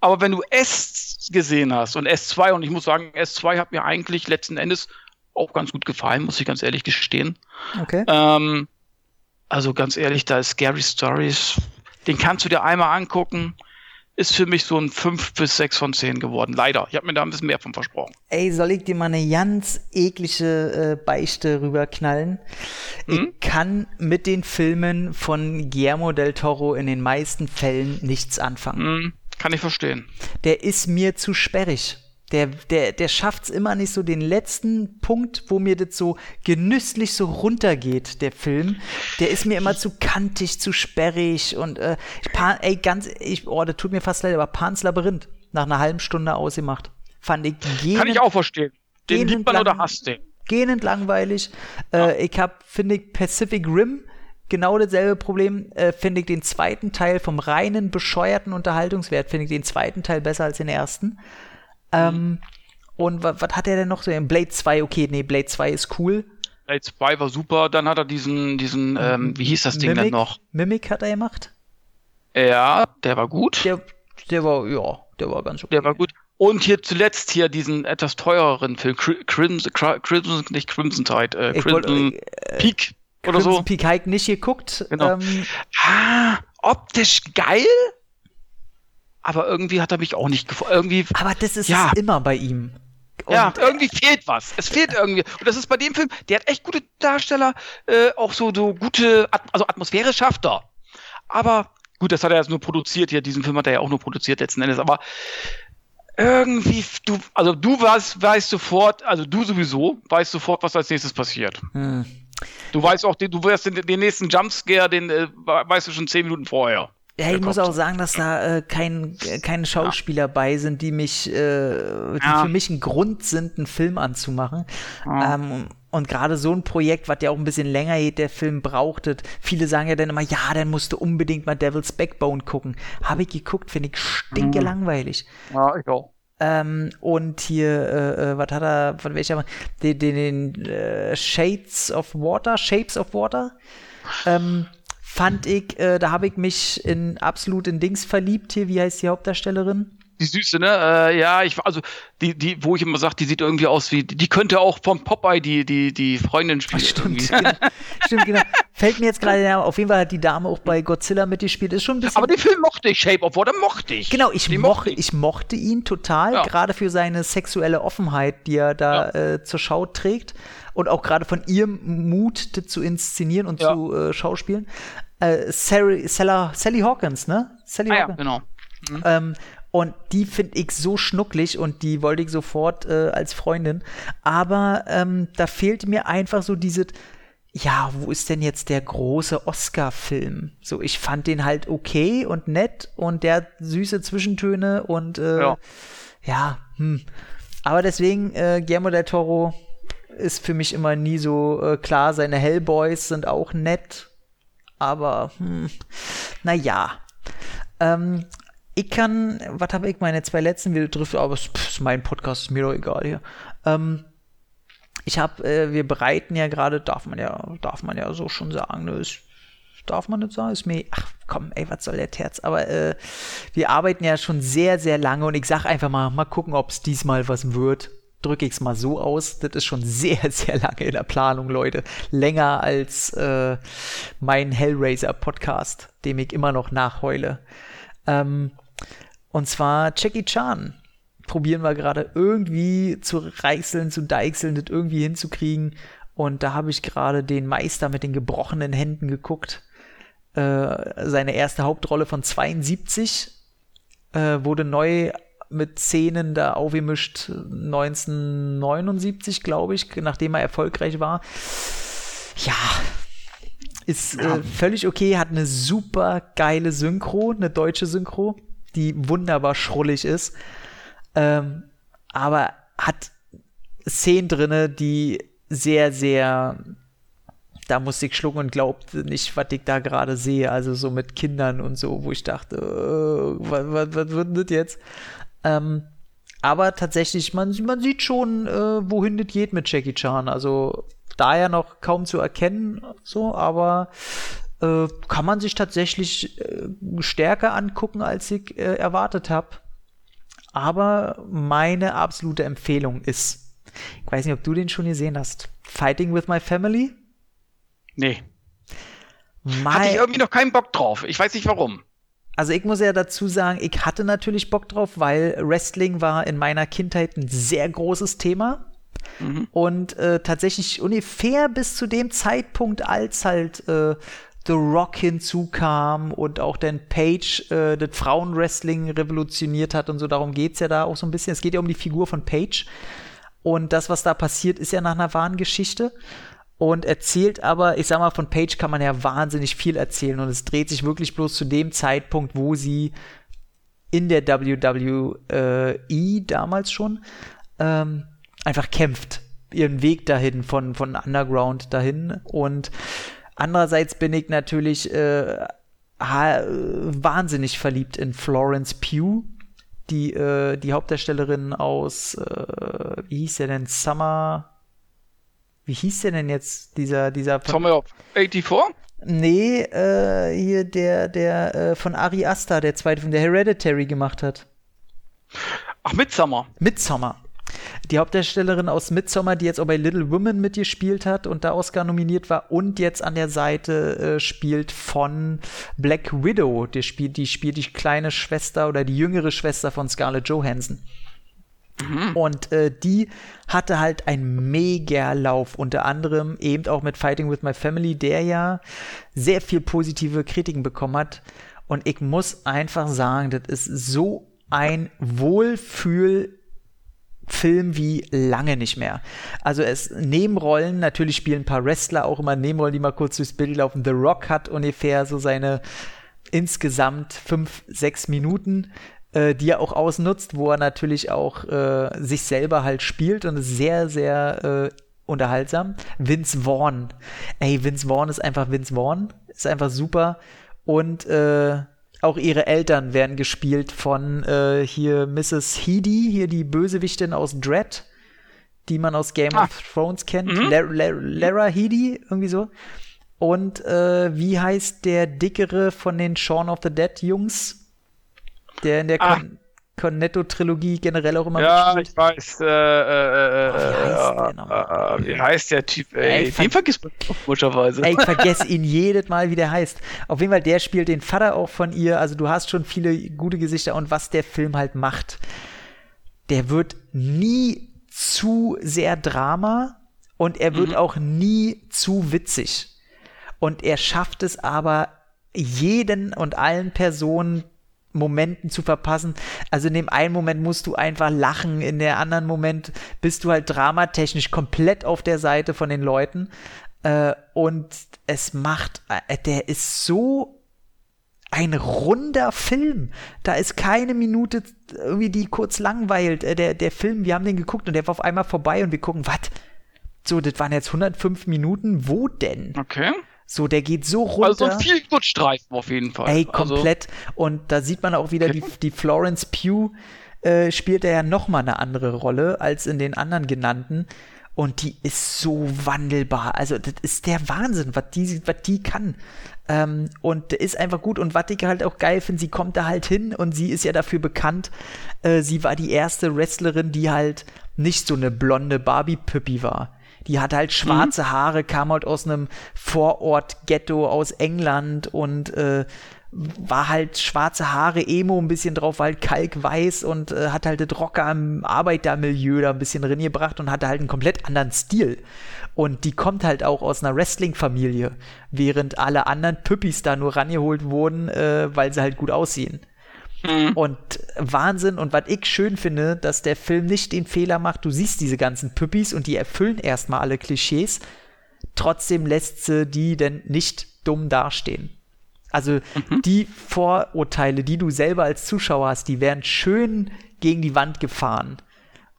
Aber wenn du S gesehen hast und S2, und ich muss sagen, S2 hat mir eigentlich letzten Endes auch ganz gut gefallen, muss ich ganz ehrlich gestehen. Okay. Ähm, also ganz ehrlich, da ist Scary Stories, den kannst du dir einmal angucken. Ist für mich so ein 5 bis 6 von 10 geworden. Leider. Ich habe mir da ein bisschen mehr von versprochen. Ey, soll ich dir mal eine ganz eklige äh, Beichte rüberknallen? Mhm. Ich kann mit den Filmen von Guillermo del Toro in den meisten Fällen nichts anfangen. Mhm. Kann ich verstehen. Der ist mir zu sperrig der, der, der schafft es immer nicht so den letzten Punkt, wo mir das so genüsslich so runtergeht, der Film. Der ist mir immer zu kantig, zu sperrig und äh, ich, pan, ey, ganz, ich, oh, das tut mir fast leid, aber Pans Labyrinth nach einer halben Stunde ausgemacht. Fand ich gähnend, Kann ich auch verstehen. Den liebt man oder hasst den? Gähnend langweilig. Äh, ja. Äh, ich hab, finde ich, Pacific Rim genau dasselbe Problem. Äh, finde ich den zweiten Teil vom reinen bescheuerten Unterhaltungswert, finde ich den zweiten Teil besser als den ersten. Ähm, und was hat er denn noch so? Blade 2, okay, nee, Blade 2 ist cool. Blade 2 war super, dann hat er diesen, diesen, ähm, wie hieß das Ding Mimic, denn noch? Mimic hat er gemacht. Ja, der war gut. Der, der war, ja, der war ganz okay. Der war gut. Und hier zuletzt hier diesen etwas teureren Film, Crimson, Crimson nicht Crimson Tide, äh, Crimson wollt, äh, Peak oder Crimson so. Peak Hike nicht geguckt. Genau. Ähm, ah, optisch geil, aber irgendwie hat er mich auch nicht gefunden. Irgendwie. Aber das ist ja. immer bei ihm. Und ja, irgendwie fehlt was. Es fehlt irgendwie. Und das ist bei dem Film, der hat echt gute Darsteller, äh, auch so, so gute, also Atmosphäre schafft er. Aber Gut, das hat er jetzt nur produziert hier, diesen Film hat er ja auch nur produziert letzten Endes, aber irgendwie, du, also du weißt, weißt sofort, also du sowieso weißt sofort, was als nächstes passiert. Hm. Du weißt auch, du wirst den, den nächsten Jumpscare, den äh, weißt du schon zehn Minuten vorher. Ja, ich muss auch sagen, dass da äh, kein, äh, keine Schauspieler ja. bei sind, die mich, äh, die ja. für mich ein Grund sind, einen Film anzumachen. Ja. Ähm, und gerade so ein Projekt, was ja auch ein bisschen länger geht, der Film brauchtet. Viele sagen ja dann immer, ja, dann musst du unbedingt mal Devil's Backbone gucken. Habe ich geguckt, finde ich stinke mhm. langweilig. Ja, ich auch. Ähm, und hier, äh, äh, was hat er, von welcher, den, den, den äh, Shades of Water, Shapes of Water, ähm, fand ich, äh, da habe ich mich in absolut in Dings verliebt hier, wie heißt die Hauptdarstellerin? die Süße, ne? Äh, ja, ich also die, die, wo ich immer sage, die sieht irgendwie aus wie, die könnte auch vom Popeye die, die, die Freundin spielen. Stimmt, genau. Stimmt, genau. Fällt mir jetzt gerade auf jeden Fall hat die Dame auch bei Godzilla mitgespielt. Ist schon ein bisschen. Aber den Film mochte ich, Shape of Water mochte ich. Genau, ich, mochte, ich mochte ihn total, ja. gerade für seine sexuelle Offenheit, die er da ja. äh, zur Schau trägt. Und auch gerade von ihrem Mut zu inszenieren und ja. zu äh, schauspielen. Äh, Sally, Sally Hawkins, ne? Sally ah, Hawkins. Ja, genau. Mhm. Ähm, und die finde ich so schnucklig und die wollte ich sofort äh, als Freundin. Aber ähm, da fehlte mir einfach so diese, ja, wo ist denn jetzt der große Oscar-Film? So, ich fand den halt okay und nett und der hat süße Zwischentöne und äh, ja. ja, hm. Aber deswegen, äh, Guillermo del Toro ist für mich immer nie so äh, klar. Seine Hellboys sind auch nett, aber hm, naja. Ähm, ich kann, was habe ich meine zwei letzten Videos trifft, aber es ist mein Podcast, ist mir doch egal hier. Ähm, ich habe, äh, wir bereiten ja gerade, darf man ja, darf man ja so schon sagen, ne, ist, darf man nicht sagen, ist mir, ach komm, ey, was soll der Terz, aber äh, wir arbeiten ja schon sehr, sehr lange und ich sag einfach mal, mal gucken, ob es diesmal was wird. Drücke ich es mal so aus, das ist schon sehr, sehr lange in der Planung, Leute. Länger als äh, mein Hellraiser-Podcast, dem ich immer noch nachheule. Ähm, und zwar Jackie Chan. Probieren wir gerade irgendwie zu reißeln, zu deichseln, das irgendwie hinzukriegen. Und da habe ich gerade den Meister mit den gebrochenen Händen geguckt. Äh, seine erste Hauptrolle von 72 äh, wurde neu mit Szenen da aufgemischt 1979, glaube ich, nachdem er erfolgreich war. Ja, ist äh, völlig okay, hat eine super geile Synchro, eine deutsche Synchro die wunderbar schrullig ist, ähm, aber hat Szenen drinne, die sehr, sehr da musste ich schlucken und glaubte nicht, was ich da gerade sehe. Also so mit Kindern und so, wo ich dachte, äh, was, was, was wird das jetzt? Ähm, aber tatsächlich, man, man sieht schon, äh, wohin das geht mit Jackie Chan. Also da ja noch kaum zu erkennen, so, aber äh, kann man sich tatsächlich äh, stärker angucken, als ich äh, erwartet habe. Aber meine absolute Empfehlung ist, ich weiß nicht, ob du den schon gesehen hast, Fighting with My Family? Nee. My hatte ich irgendwie noch keinen Bock drauf. Ich weiß nicht warum. Also ich muss ja dazu sagen, ich hatte natürlich Bock drauf, weil Wrestling war in meiner Kindheit ein sehr großes Thema. Mhm. Und äh, tatsächlich ungefähr bis zu dem Zeitpunkt, als halt äh, The Rock hinzukam und auch dann Page äh, das Frauenwrestling revolutioniert hat und so. Darum geht es ja da auch so ein bisschen. Es geht ja um die Figur von Page. Und das, was da passiert, ist ja nach einer wahren Geschichte. Und erzählt aber, ich sag mal, von Page kann man ja wahnsinnig viel erzählen. Und es dreht sich wirklich bloß zu dem Zeitpunkt, wo sie in der WWE damals schon ähm, einfach kämpft. Ihren Weg dahin, von, von Underground dahin. Und Andererseits bin ich natürlich äh, wahnsinnig verliebt in Florence Pugh, die, äh, die Hauptdarstellerin aus, äh, wie hieß der denn, Summer, wie hieß der denn jetzt, dieser, dieser Summer of 84? Nee, äh, hier der, der äh, von Ari Aster, der zweite, von der Hereditary gemacht hat. Ach, Midsummer. Midsummer die Hauptdarstellerin aus Midsommar, die jetzt auch bei Little Women mitgespielt hat und da Oscar nominiert war und jetzt an der Seite äh, spielt von Black Widow. Die spielt, die spielt die kleine Schwester oder die jüngere Schwester von Scarlett Johansson. Mhm. Und äh, die hatte halt einen mega Lauf, unter anderem eben auch mit Fighting with My Family, der ja sehr viel positive Kritiken bekommen hat. Und ich muss einfach sagen, das ist so ein Wohlfühl Film wie lange nicht mehr. Also es Nebenrollen, natürlich spielen ein paar Wrestler auch immer Nebenrollen, die mal kurz durchs Bild laufen. The Rock hat ungefähr so seine insgesamt fünf, sechs Minuten, äh, die er auch ausnutzt, wo er natürlich auch äh, sich selber halt spielt und ist sehr, sehr äh, unterhaltsam. Vince Vaughn. Ey, Vince Vaughn ist einfach Vince Vaughn. Ist einfach super. Und äh, auch ihre Eltern werden gespielt von äh, hier Mrs. Heedy, hier die Bösewichtin aus Dread, die man aus Game ah. of Thrones kennt. Mhm. Lara Heedy, irgendwie so. Und äh, wie heißt der dickere von den Shaun of the Dead Jungs? Der in der ah. Con Cornetto-Trilogie generell auch immer Ja, ich weiß. Äh, äh, äh, wie, heißt der äh, wie heißt der Typ? Ey, ey den vergisst man komischerweise. Ey, ich vergesse ihn jedes Mal, wie der heißt. Auf jeden Fall, der spielt den Vater auch von ihr. Also du hast schon viele gute Gesichter und was der Film halt macht, der wird nie zu sehr Drama und er wird mhm. auch nie zu witzig. Und er schafft es aber, jeden und allen Personen Momenten zu verpassen. Also in dem einen Moment musst du einfach lachen, in der anderen Moment bist du halt dramatechnisch komplett auf der Seite von den Leuten. Äh, und es macht, äh, der ist so ein runder Film. Da ist keine Minute irgendwie, die kurz langweilt. Äh, der, der Film, wir haben den geguckt und der war auf einmal vorbei und wir gucken, was? So, das waren jetzt 105 Minuten. Wo denn? Okay. So, der geht so runter. Also viel Gutstreifen auf jeden Fall. Ey, also komplett. Also, und da sieht man auch wieder, die, die Florence Pugh äh, spielt er ja nochmal eine andere Rolle als in den anderen genannten. Und die ist so wandelbar. Also, das ist der Wahnsinn, was die, was die kann. Ähm, und ist einfach gut. Und was ich halt auch geil finde, sie kommt da halt hin und sie ist ja dafür bekannt. Äh, sie war die erste Wrestlerin, die halt nicht so eine blonde Barbie-Püppi war. Die hatte halt schwarze mhm. Haare, kam halt aus einem Vorort-Ghetto aus England und äh, war halt schwarze Haare, Emo ein bisschen drauf, war halt kalkweiß und äh, hat halt das Rocker im Arbeitermilieu da ein bisschen drin gebracht und hatte halt einen komplett anderen Stil. Und die kommt halt auch aus einer Wrestling-Familie, während alle anderen Püppis da nur rangeholt wurden, äh, weil sie halt gut aussehen. Mhm. Und Wahnsinn. Und was ich schön finde, dass der Film nicht den Fehler macht, du siehst diese ganzen Püppis und die erfüllen erstmal alle Klischees. Trotzdem lässt sie die denn nicht dumm dastehen. Also mhm. die Vorurteile, die du selber als Zuschauer hast, die werden schön gegen die Wand gefahren.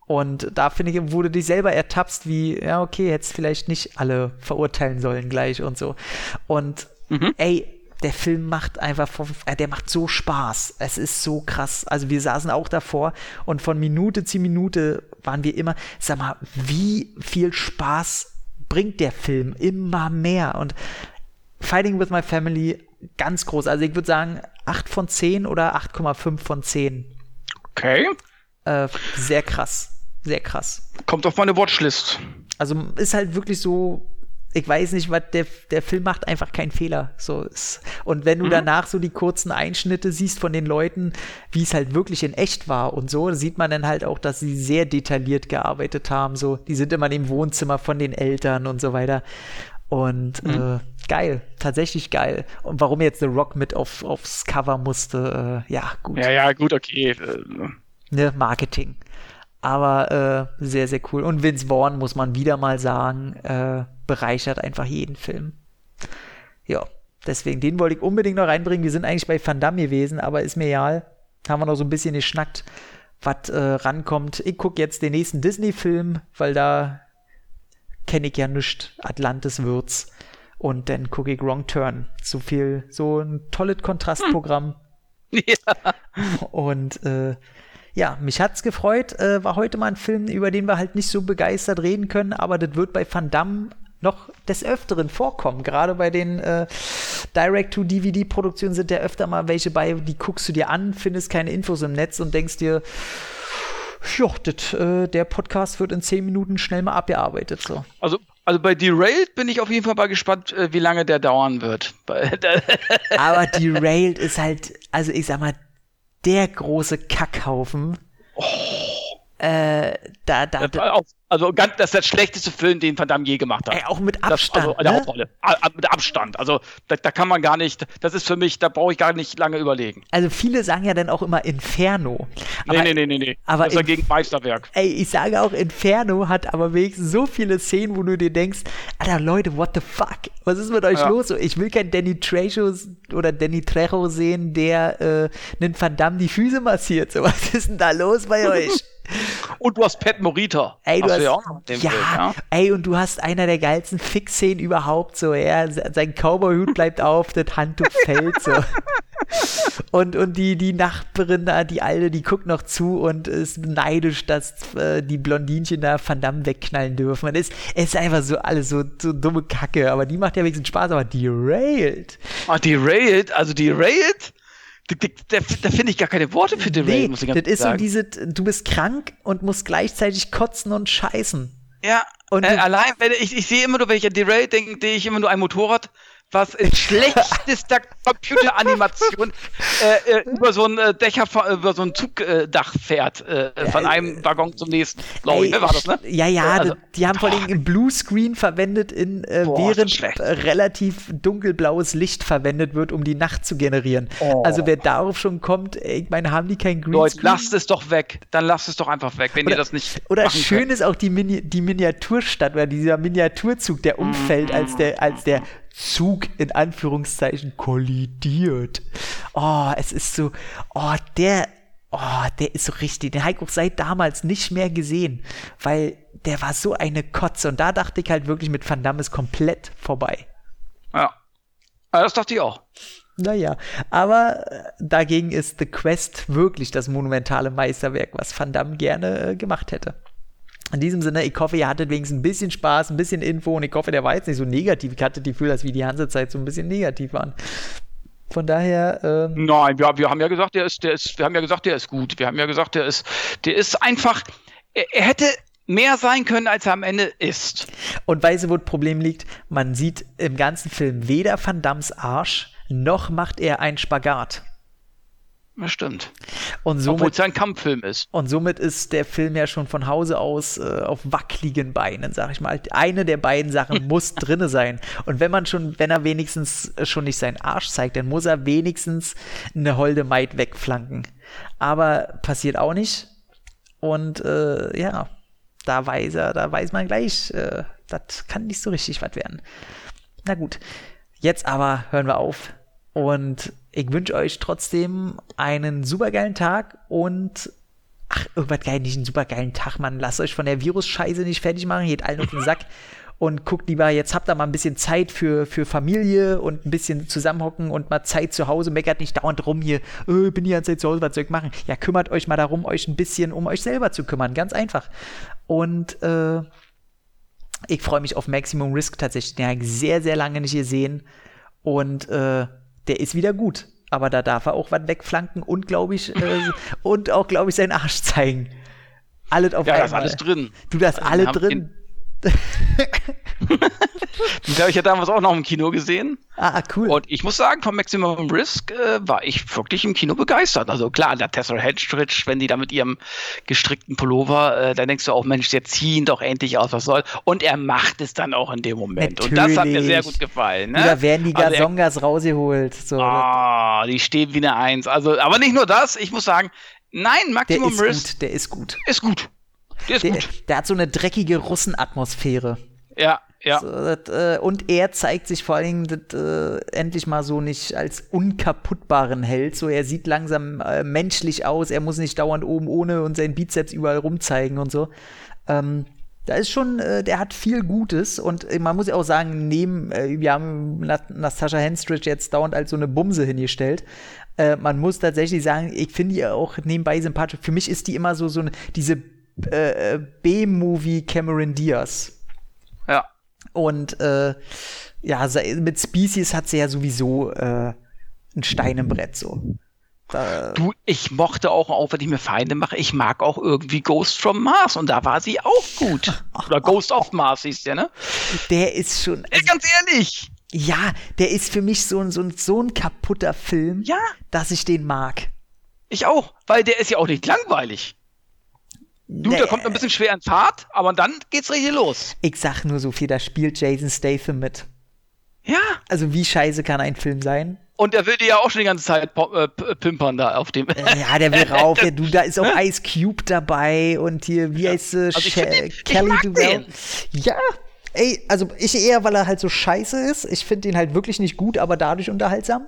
Und da finde ich, wurde dich selber ertappst, wie, ja, okay, jetzt vielleicht nicht alle verurteilen sollen gleich und so. Und mhm. ey, der Film macht einfach, äh, der macht so Spaß. Es ist so krass. Also wir saßen auch davor und von Minute zu Minute waren wir immer, sag mal, wie viel Spaß bringt der Film? Immer mehr. Und Fighting with My Family, ganz groß. Also ich würde sagen 8 von 10 oder 8,5 von 10. Okay. Äh, sehr krass. Sehr krass. Kommt auf meine Watchlist. Also ist halt wirklich so ich weiß nicht, was der, der Film macht einfach keinen Fehler. So ist. Und wenn du mhm. danach so die kurzen Einschnitte siehst von den Leuten, wie es halt wirklich in echt war und so, sieht man dann halt auch, dass sie sehr detailliert gearbeitet haben. So, die sind immer im Wohnzimmer von den Eltern und so weiter. Und mhm. äh, geil, tatsächlich geil. Und warum jetzt The Rock mit auf, aufs Cover musste, äh, ja, gut. Ja, ja, gut, okay. Ne, Marketing. Aber äh, sehr, sehr cool. Und Vince Vaughn, muss man wieder mal sagen, äh, bereichert einfach jeden Film. Ja, deswegen, den wollte ich unbedingt noch reinbringen. Wir sind eigentlich bei Van Damme gewesen, aber ist mir egal. Haben wir noch so ein bisschen geschnackt, was äh, rankommt. Ich gucke jetzt den nächsten Disney-Film, weil da kenne ich ja nichts. Atlantis wird's. Und dann gucke ich Wrong Turn. So viel, so ein tolles Kontrastprogramm. Hm. Ja. Und äh, ja, mich hat's gefreut. Äh, war heute mal ein Film, über den wir halt nicht so begeistert reden können, aber das wird bei Van Damme noch des Öfteren vorkommen. Gerade bei den äh, Direct-to-DVD-Produktionen sind ja öfter mal welche bei, die guckst du dir an, findest keine Infos im Netz und denkst dir, ja, das, äh, der Podcast wird in zehn Minuten schnell mal abgearbeitet. So. Also, also bei Derailed bin ich auf jeden Fall mal gespannt, äh, wie lange der dauern wird. Aber Derailed ist halt, also ich sag mal, der große Kackhaufen. Oh. Äh, da, da, da. Auf, Also ganz, das ist der schlechteste Film, den Van Damme je gemacht hat. Ey, auch mit Abstand. Das, also, ne? Hauptrolle. Mit Abstand. Also da, da, kann man gar nicht, das ist für mich, da brauche ich gar nicht lange überlegen. Also viele sagen ja dann auch immer Inferno. Aber, nee, nee, nee, nee. Aber das ist dagegen Meisterwerk. Ey, ich sage auch, Inferno hat aber wenigstens so viele Szenen, wo du dir denkst, Alter Leute, what the fuck? Was ist mit euch ja. los? Ich will kein Danny Trejo oder Danny Trejo sehen, der äh, einen Van Damme die Füße massiert. So, was ist denn da los bei euch? Und du hast Pat Morita. Ey, du hast, hast ja, ja, Film, ja, ey, und du hast einer der geilsten Fix-Szenen überhaupt, so, ja, sein Cowboy-Hut bleibt auf, das Handtuch fällt, so. und, und die, die Nachbarin da, die Alte, die guckt noch zu und ist neidisch, dass äh, die Blondinchen da Van Damme wegknallen dürfen. Und es ist, ist einfach so alles so, so dumme Kacke, aber die macht ja wenigstens Spaß, aber derailed. Ah, derailed? Also derailed? Da, da, da finde ich gar keine Worte für den nee, muss ich ganz Das ist sagen. so diese, du bist krank und musst gleichzeitig kotzen und scheißen. Ja, und äh, allein, wenn ich, ich sehe immer nur, wenn ich an Derail denke, sehe ich immer nur ein Motorrad, was in schlechtester Computeranimation äh, äh, über so ein äh, Dächer, über so ein Zugdach fährt, äh, von einem Waggon zum nächsten. Glaube ich, war das, ne? Ja, ja, also, die haben vor allem Bluescreen verwendet, in, äh, boah, während relativ dunkelblaues Licht verwendet wird, um die Nacht zu generieren. Oh. Also wer darauf schon kommt, ich meine, haben die kein Greenscreen? Leute, lasst es doch weg. Dann lasst es doch einfach weg, wenn oder, ihr das nicht Oder schön könnt. ist auch die, Mini die Miniaturstadt oder dieser Miniaturzug, der umfällt, mm. als der, als der Zug in Anführungszeichen kollidiert. Oh, es ist so, oh, der, oh, der ist so richtig. Den auch seit damals nicht mehr gesehen, weil der war so eine Kotze. Und da dachte ich halt wirklich mit Van Damme ist komplett vorbei. Ja. Das dachte ich auch. Naja, aber äh, dagegen ist The Quest wirklich das monumentale Meisterwerk, was Van Damme gerne äh, gemacht hätte. In diesem Sinne, ich hoffe, ihr hattet wenigstens ein bisschen Spaß, ein bisschen Info und ich hoffe, der war jetzt nicht so negativ. Ich hatte die Gefühl, dass wir die Hansezeit so ein bisschen negativ waren. Von daher. Ähm Nein, wir, wir haben ja gesagt, der ist, der ist, wir haben ja gesagt, der ist gut. Wir haben ja gesagt, der ist, der ist einfach, er, er hätte mehr sein können, als er am Ende ist. Und weißt du, wo das Problem liegt? Man sieht im ganzen Film weder Van Dams Arsch, noch macht er einen Spagat. Das stimmt. Und somit, Obwohl es ein Kampffilm ist. Und somit ist der Film ja schon von Hause aus äh, auf wackeligen Beinen, sag ich mal. Eine der beiden Sachen muss drinne sein. Und wenn man schon, wenn er wenigstens schon nicht seinen Arsch zeigt, dann muss er wenigstens eine holde Maid wegflanken. Aber passiert auch nicht. Und äh, ja, da weiß er, da weiß man gleich, äh, das kann nicht so richtig was werden. Na gut. Jetzt aber hören wir auf und ich wünsche euch trotzdem einen supergeilen Tag und ach, irgendwas geil, nicht einen supergeilen Tag, Mann. Lasst euch von der Virus-Scheiße nicht fertig machen, geht allen auf den Sack. und guckt lieber, jetzt habt ihr mal ein bisschen Zeit für, für Familie und ein bisschen zusammenhocken und mal Zeit zu Hause. Meckert nicht dauernd rum hier, äh, bin die ganze Zeit zu Hause, was soll ich machen? Ja, kümmert euch mal darum, euch ein bisschen um euch selber zu kümmern. Ganz einfach. Und äh, ich freue mich auf Maximum Risk tatsächlich. Den habe ich sehr, sehr lange nicht gesehen. Und äh, der ist wieder gut. Aber da darf er auch was wegflanken und, glaube ich, äh, und auch, glaube ich, seinen Arsch zeigen. Alles auf ja, einmal. Ja, ist alles drin. Du, da ist also, alle drin. Den habe ich ja damals auch noch im Kino gesehen. Ah, cool. Und ich muss sagen, von Maximum Risk äh, war ich wirklich im Kino begeistert. Also klar, der Tessa Hedstridge, wenn die da mit ihrem gestrickten Pullover, äh, da denkst du auch, Mensch, der ziehen doch endlich aus, was soll. Und er macht es dann auch in dem Moment. Natürlich. Und das hat mir sehr gut gefallen. Ne? Da werden die Gazongas also rausgeholt. So. Oh, die stehen wie eine Eins. Also, aber nicht nur das, ich muss sagen, nein, Maximum der Risk. Gut, der ist gut. Ist gut. Der der. Der hat so eine dreckige Russenatmosphäre. Ja, ja. So, dat, äh, und er zeigt sich vor allen Dingen dat, äh, endlich mal so nicht als unkaputtbaren Held. So, er sieht langsam äh, menschlich aus. Er muss nicht dauernd oben ohne und seinen Bizeps überall rumzeigen und so. Ähm, da ist schon, äh, der hat viel Gutes und äh, man muss ja auch sagen, neben, äh, wir haben Natascha Henstridge jetzt dauernd als so eine Bumse hingestellt. Man muss tatsächlich sagen, ich finde die auch nebenbei sympathisch. Für mich ist die immer so, so eine, diese äh, B-Movie Cameron Diaz. Ja. Und äh, ja, mit Species hat sie ja sowieso äh, ein Stein im Brett so. Da du, ich mochte auch, auch wenn ich mir Feinde mache, ich mag auch irgendwie Ghost from Mars und da war sie auch gut. Oder Ghost of Mars hieß der, ne? Der ist schon. Also, ganz ehrlich. Ja, der ist für mich so ein, so ein, so ein kaputter Film, ja. dass ich den mag. Ich auch, weil der ist ja auch nicht langweilig. Du, nee. der kommt ein bisschen schwer in Fahrt, aber dann geht's richtig los. Ich sag nur so viel, da spielt Jason Statham mit. Ja. Also wie scheiße kann ein Film sein? Und er will die ja auch schon die ganze Zeit äh, pimpern da auf dem. Ja, der will rauf. Ja, du, da ist auch Ice Cube dabei und hier, wie heißt sie? Also Kelly Duval. Ja, ey, also ich eher, weil er halt so scheiße ist. Ich finde ihn halt wirklich nicht gut, aber dadurch unterhaltsam.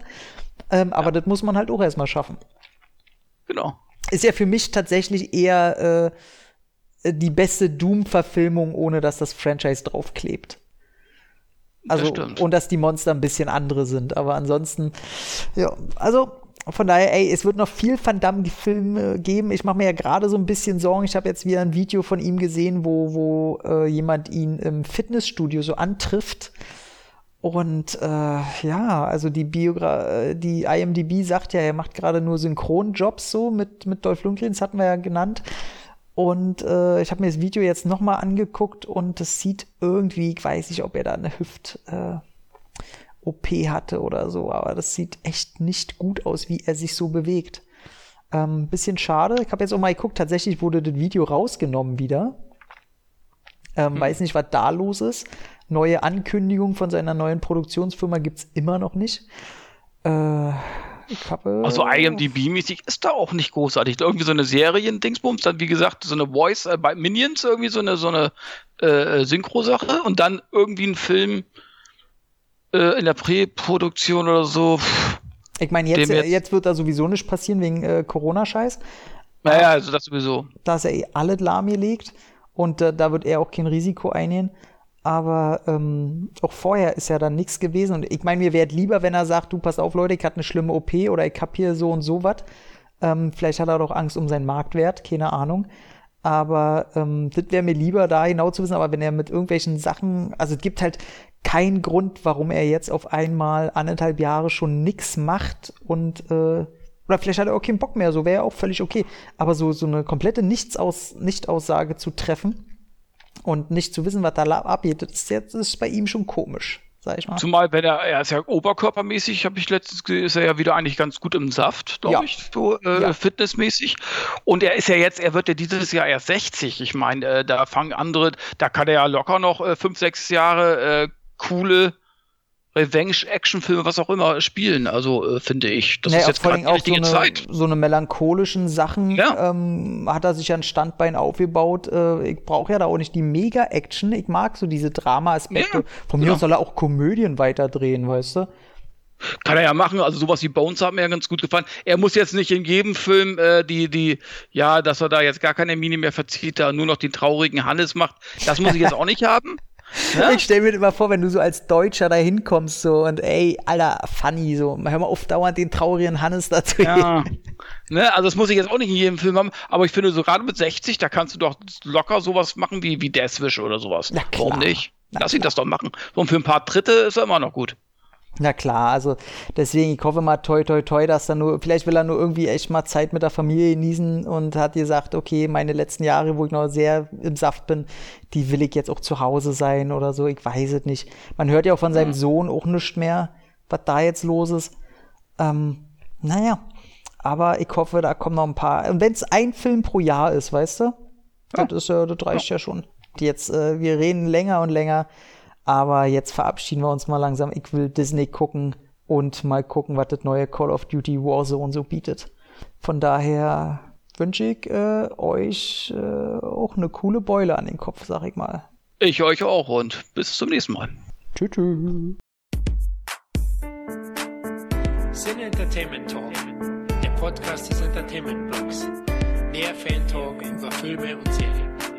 Ähm, aber das muss man halt auch erstmal schaffen. Genau. Ist ja für mich tatsächlich eher äh, die beste Doom-Verfilmung, ohne dass das Franchise draufklebt. Also, das und dass die Monster ein bisschen andere sind. Aber ansonsten, ja, also von daher, ey, es wird noch viel Van Damme-Filme geben. Ich mache mir ja gerade so ein bisschen Sorgen. Ich habe jetzt wieder ein Video von ihm gesehen, wo, wo äh, jemand ihn im Fitnessstudio so antrifft. Und äh, ja, also die Biogra äh, die IMDb sagt ja, er macht gerade nur Synchronjobs so mit, mit Dolph Lundgren, das hatten wir ja genannt. Und äh, ich habe mir das Video jetzt nochmal angeguckt und es sieht irgendwie, ich weiß nicht, ob er da eine Hüft äh, OP hatte oder so, aber das sieht echt nicht gut aus, wie er sich so bewegt. Ähm, bisschen schade. Ich habe jetzt auch mal geguckt, tatsächlich wurde das Video rausgenommen wieder. Ähm, hm. Weiß nicht, was da los ist. Neue Ankündigung von seiner neuen Produktionsfirma gibt's immer noch nicht. Äh, Kappe. Also IMDb-mäßig ist da auch nicht großartig. Irgendwie so eine Serien-Dingsbums, dann wie gesagt so eine Voice äh, bei Minions, irgendwie so eine, so eine äh, Synchro-Sache und dann irgendwie ein Film äh, in der Präproduktion oder so. Ich meine, jetzt, jetzt, jetzt, wird da sowieso nichts passieren wegen äh, Corona-Scheiß. Naja, also das sowieso. Da ist ja eh alles lahmgelegt und äh, da wird er auch kein Risiko eingehen. Aber ähm, auch vorher ist ja dann nichts gewesen. Und ich meine, mir wäre lieber, wenn er sagt, du pass auf, Leute, ich hatte eine schlimme OP oder ich hab hier so und so was. Ähm, vielleicht hat er doch Angst um seinen Marktwert, keine Ahnung. Aber ähm, das wäre mir lieber, da genau zu wissen. Aber wenn er mit irgendwelchen Sachen, also es gibt halt keinen Grund, warum er jetzt auf einmal anderthalb Jahre schon nichts macht und äh, oder vielleicht hat er auch keinen Bock mehr, so wäre auch völlig okay. Aber so, so eine komplette Nichtsaus Nichtaussage zu treffen, und nicht zu wissen, was da abgeht, das ist, jetzt, ist bei ihm schon komisch. Sag ich mal. Zumal, wenn er, er ist ja oberkörpermäßig, habe ich letztens gesehen, ist er ja wieder eigentlich ganz gut im Saft, glaube ja. ich, so äh, ja. fitnessmäßig. Und er ist ja jetzt, er wird ja dieses Jahr erst 60. Ich meine, äh, da fangen andere, da kann er ja locker noch äh, fünf, sechs Jahre äh, coole Revenge-Actionfilme, was auch immer, spielen. Also äh, finde ich, das naja, ist jetzt gerade die richtige so eine, Zeit. So eine melancholischen Sachen ja. ähm, hat er sich ein Standbein aufgebaut. Äh, ich brauche ja da auch nicht die Mega-Action. Ich mag so diese Drama-Aspekte. Ja, Von mir genau. soll er auch Komödien weiterdrehen, weißt du? Kann er ja machen, also sowas wie Bones hat mir ja ganz gut gefallen. Er muss jetzt nicht in jedem Film äh, die, die, ja, dass er da jetzt gar keine Mini mehr verzieht, da nur noch den traurigen Hannes macht. Das muss ich jetzt auch nicht haben. Ja? Ich stell mir immer vor, wenn du so als Deutscher da hinkommst so und ey, Alter, funny, so, hör mal auf, dauernd den traurigen Hannes dazu. Ja. Ne, also das muss ich jetzt auch nicht in jedem Film haben, aber ich finde, so gerade mit 60, da kannst du doch locker sowas machen wie, wie Deathwish oder sowas. Na klar. Warum nicht? Lass ihn das doch machen. Und für ein paar Dritte ist er immer noch gut. Na klar, also deswegen, ich hoffe mal toi toi toi, dass er nur, vielleicht will er nur irgendwie echt mal Zeit mit der Familie genießen und hat gesagt, okay, meine letzten Jahre, wo ich noch sehr im Saft bin, die will ich jetzt auch zu Hause sein oder so, ich weiß es nicht. Man hört ja auch von seinem mhm. Sohn auch nichts mehr, was da jetzt los ist. Ähm, naja, aber ich hoffe, da kommen noch ein paar. Und wenn es ein Film pro Jahr ist, weißt du, ja. das, ist, ja, das reicht ja, ja schon. Jetzt, äh, wir reden länger und länger aber jetzt verabschieden wir uns mal langsam. Ich will Disney gucken und mal gucken, was das neue Call of Duty Warzone so bietet. Von daher wünsche ich äh, euch äh, auch eine coole Beule an den Kopf, sag ich mal. Ich euch auch und bis zum nächsten Mal. Tschüss. Sin Entertainment Talk, der Podcast des Entertainment Blogs. Mehr Fan Talk über Filme und Serien.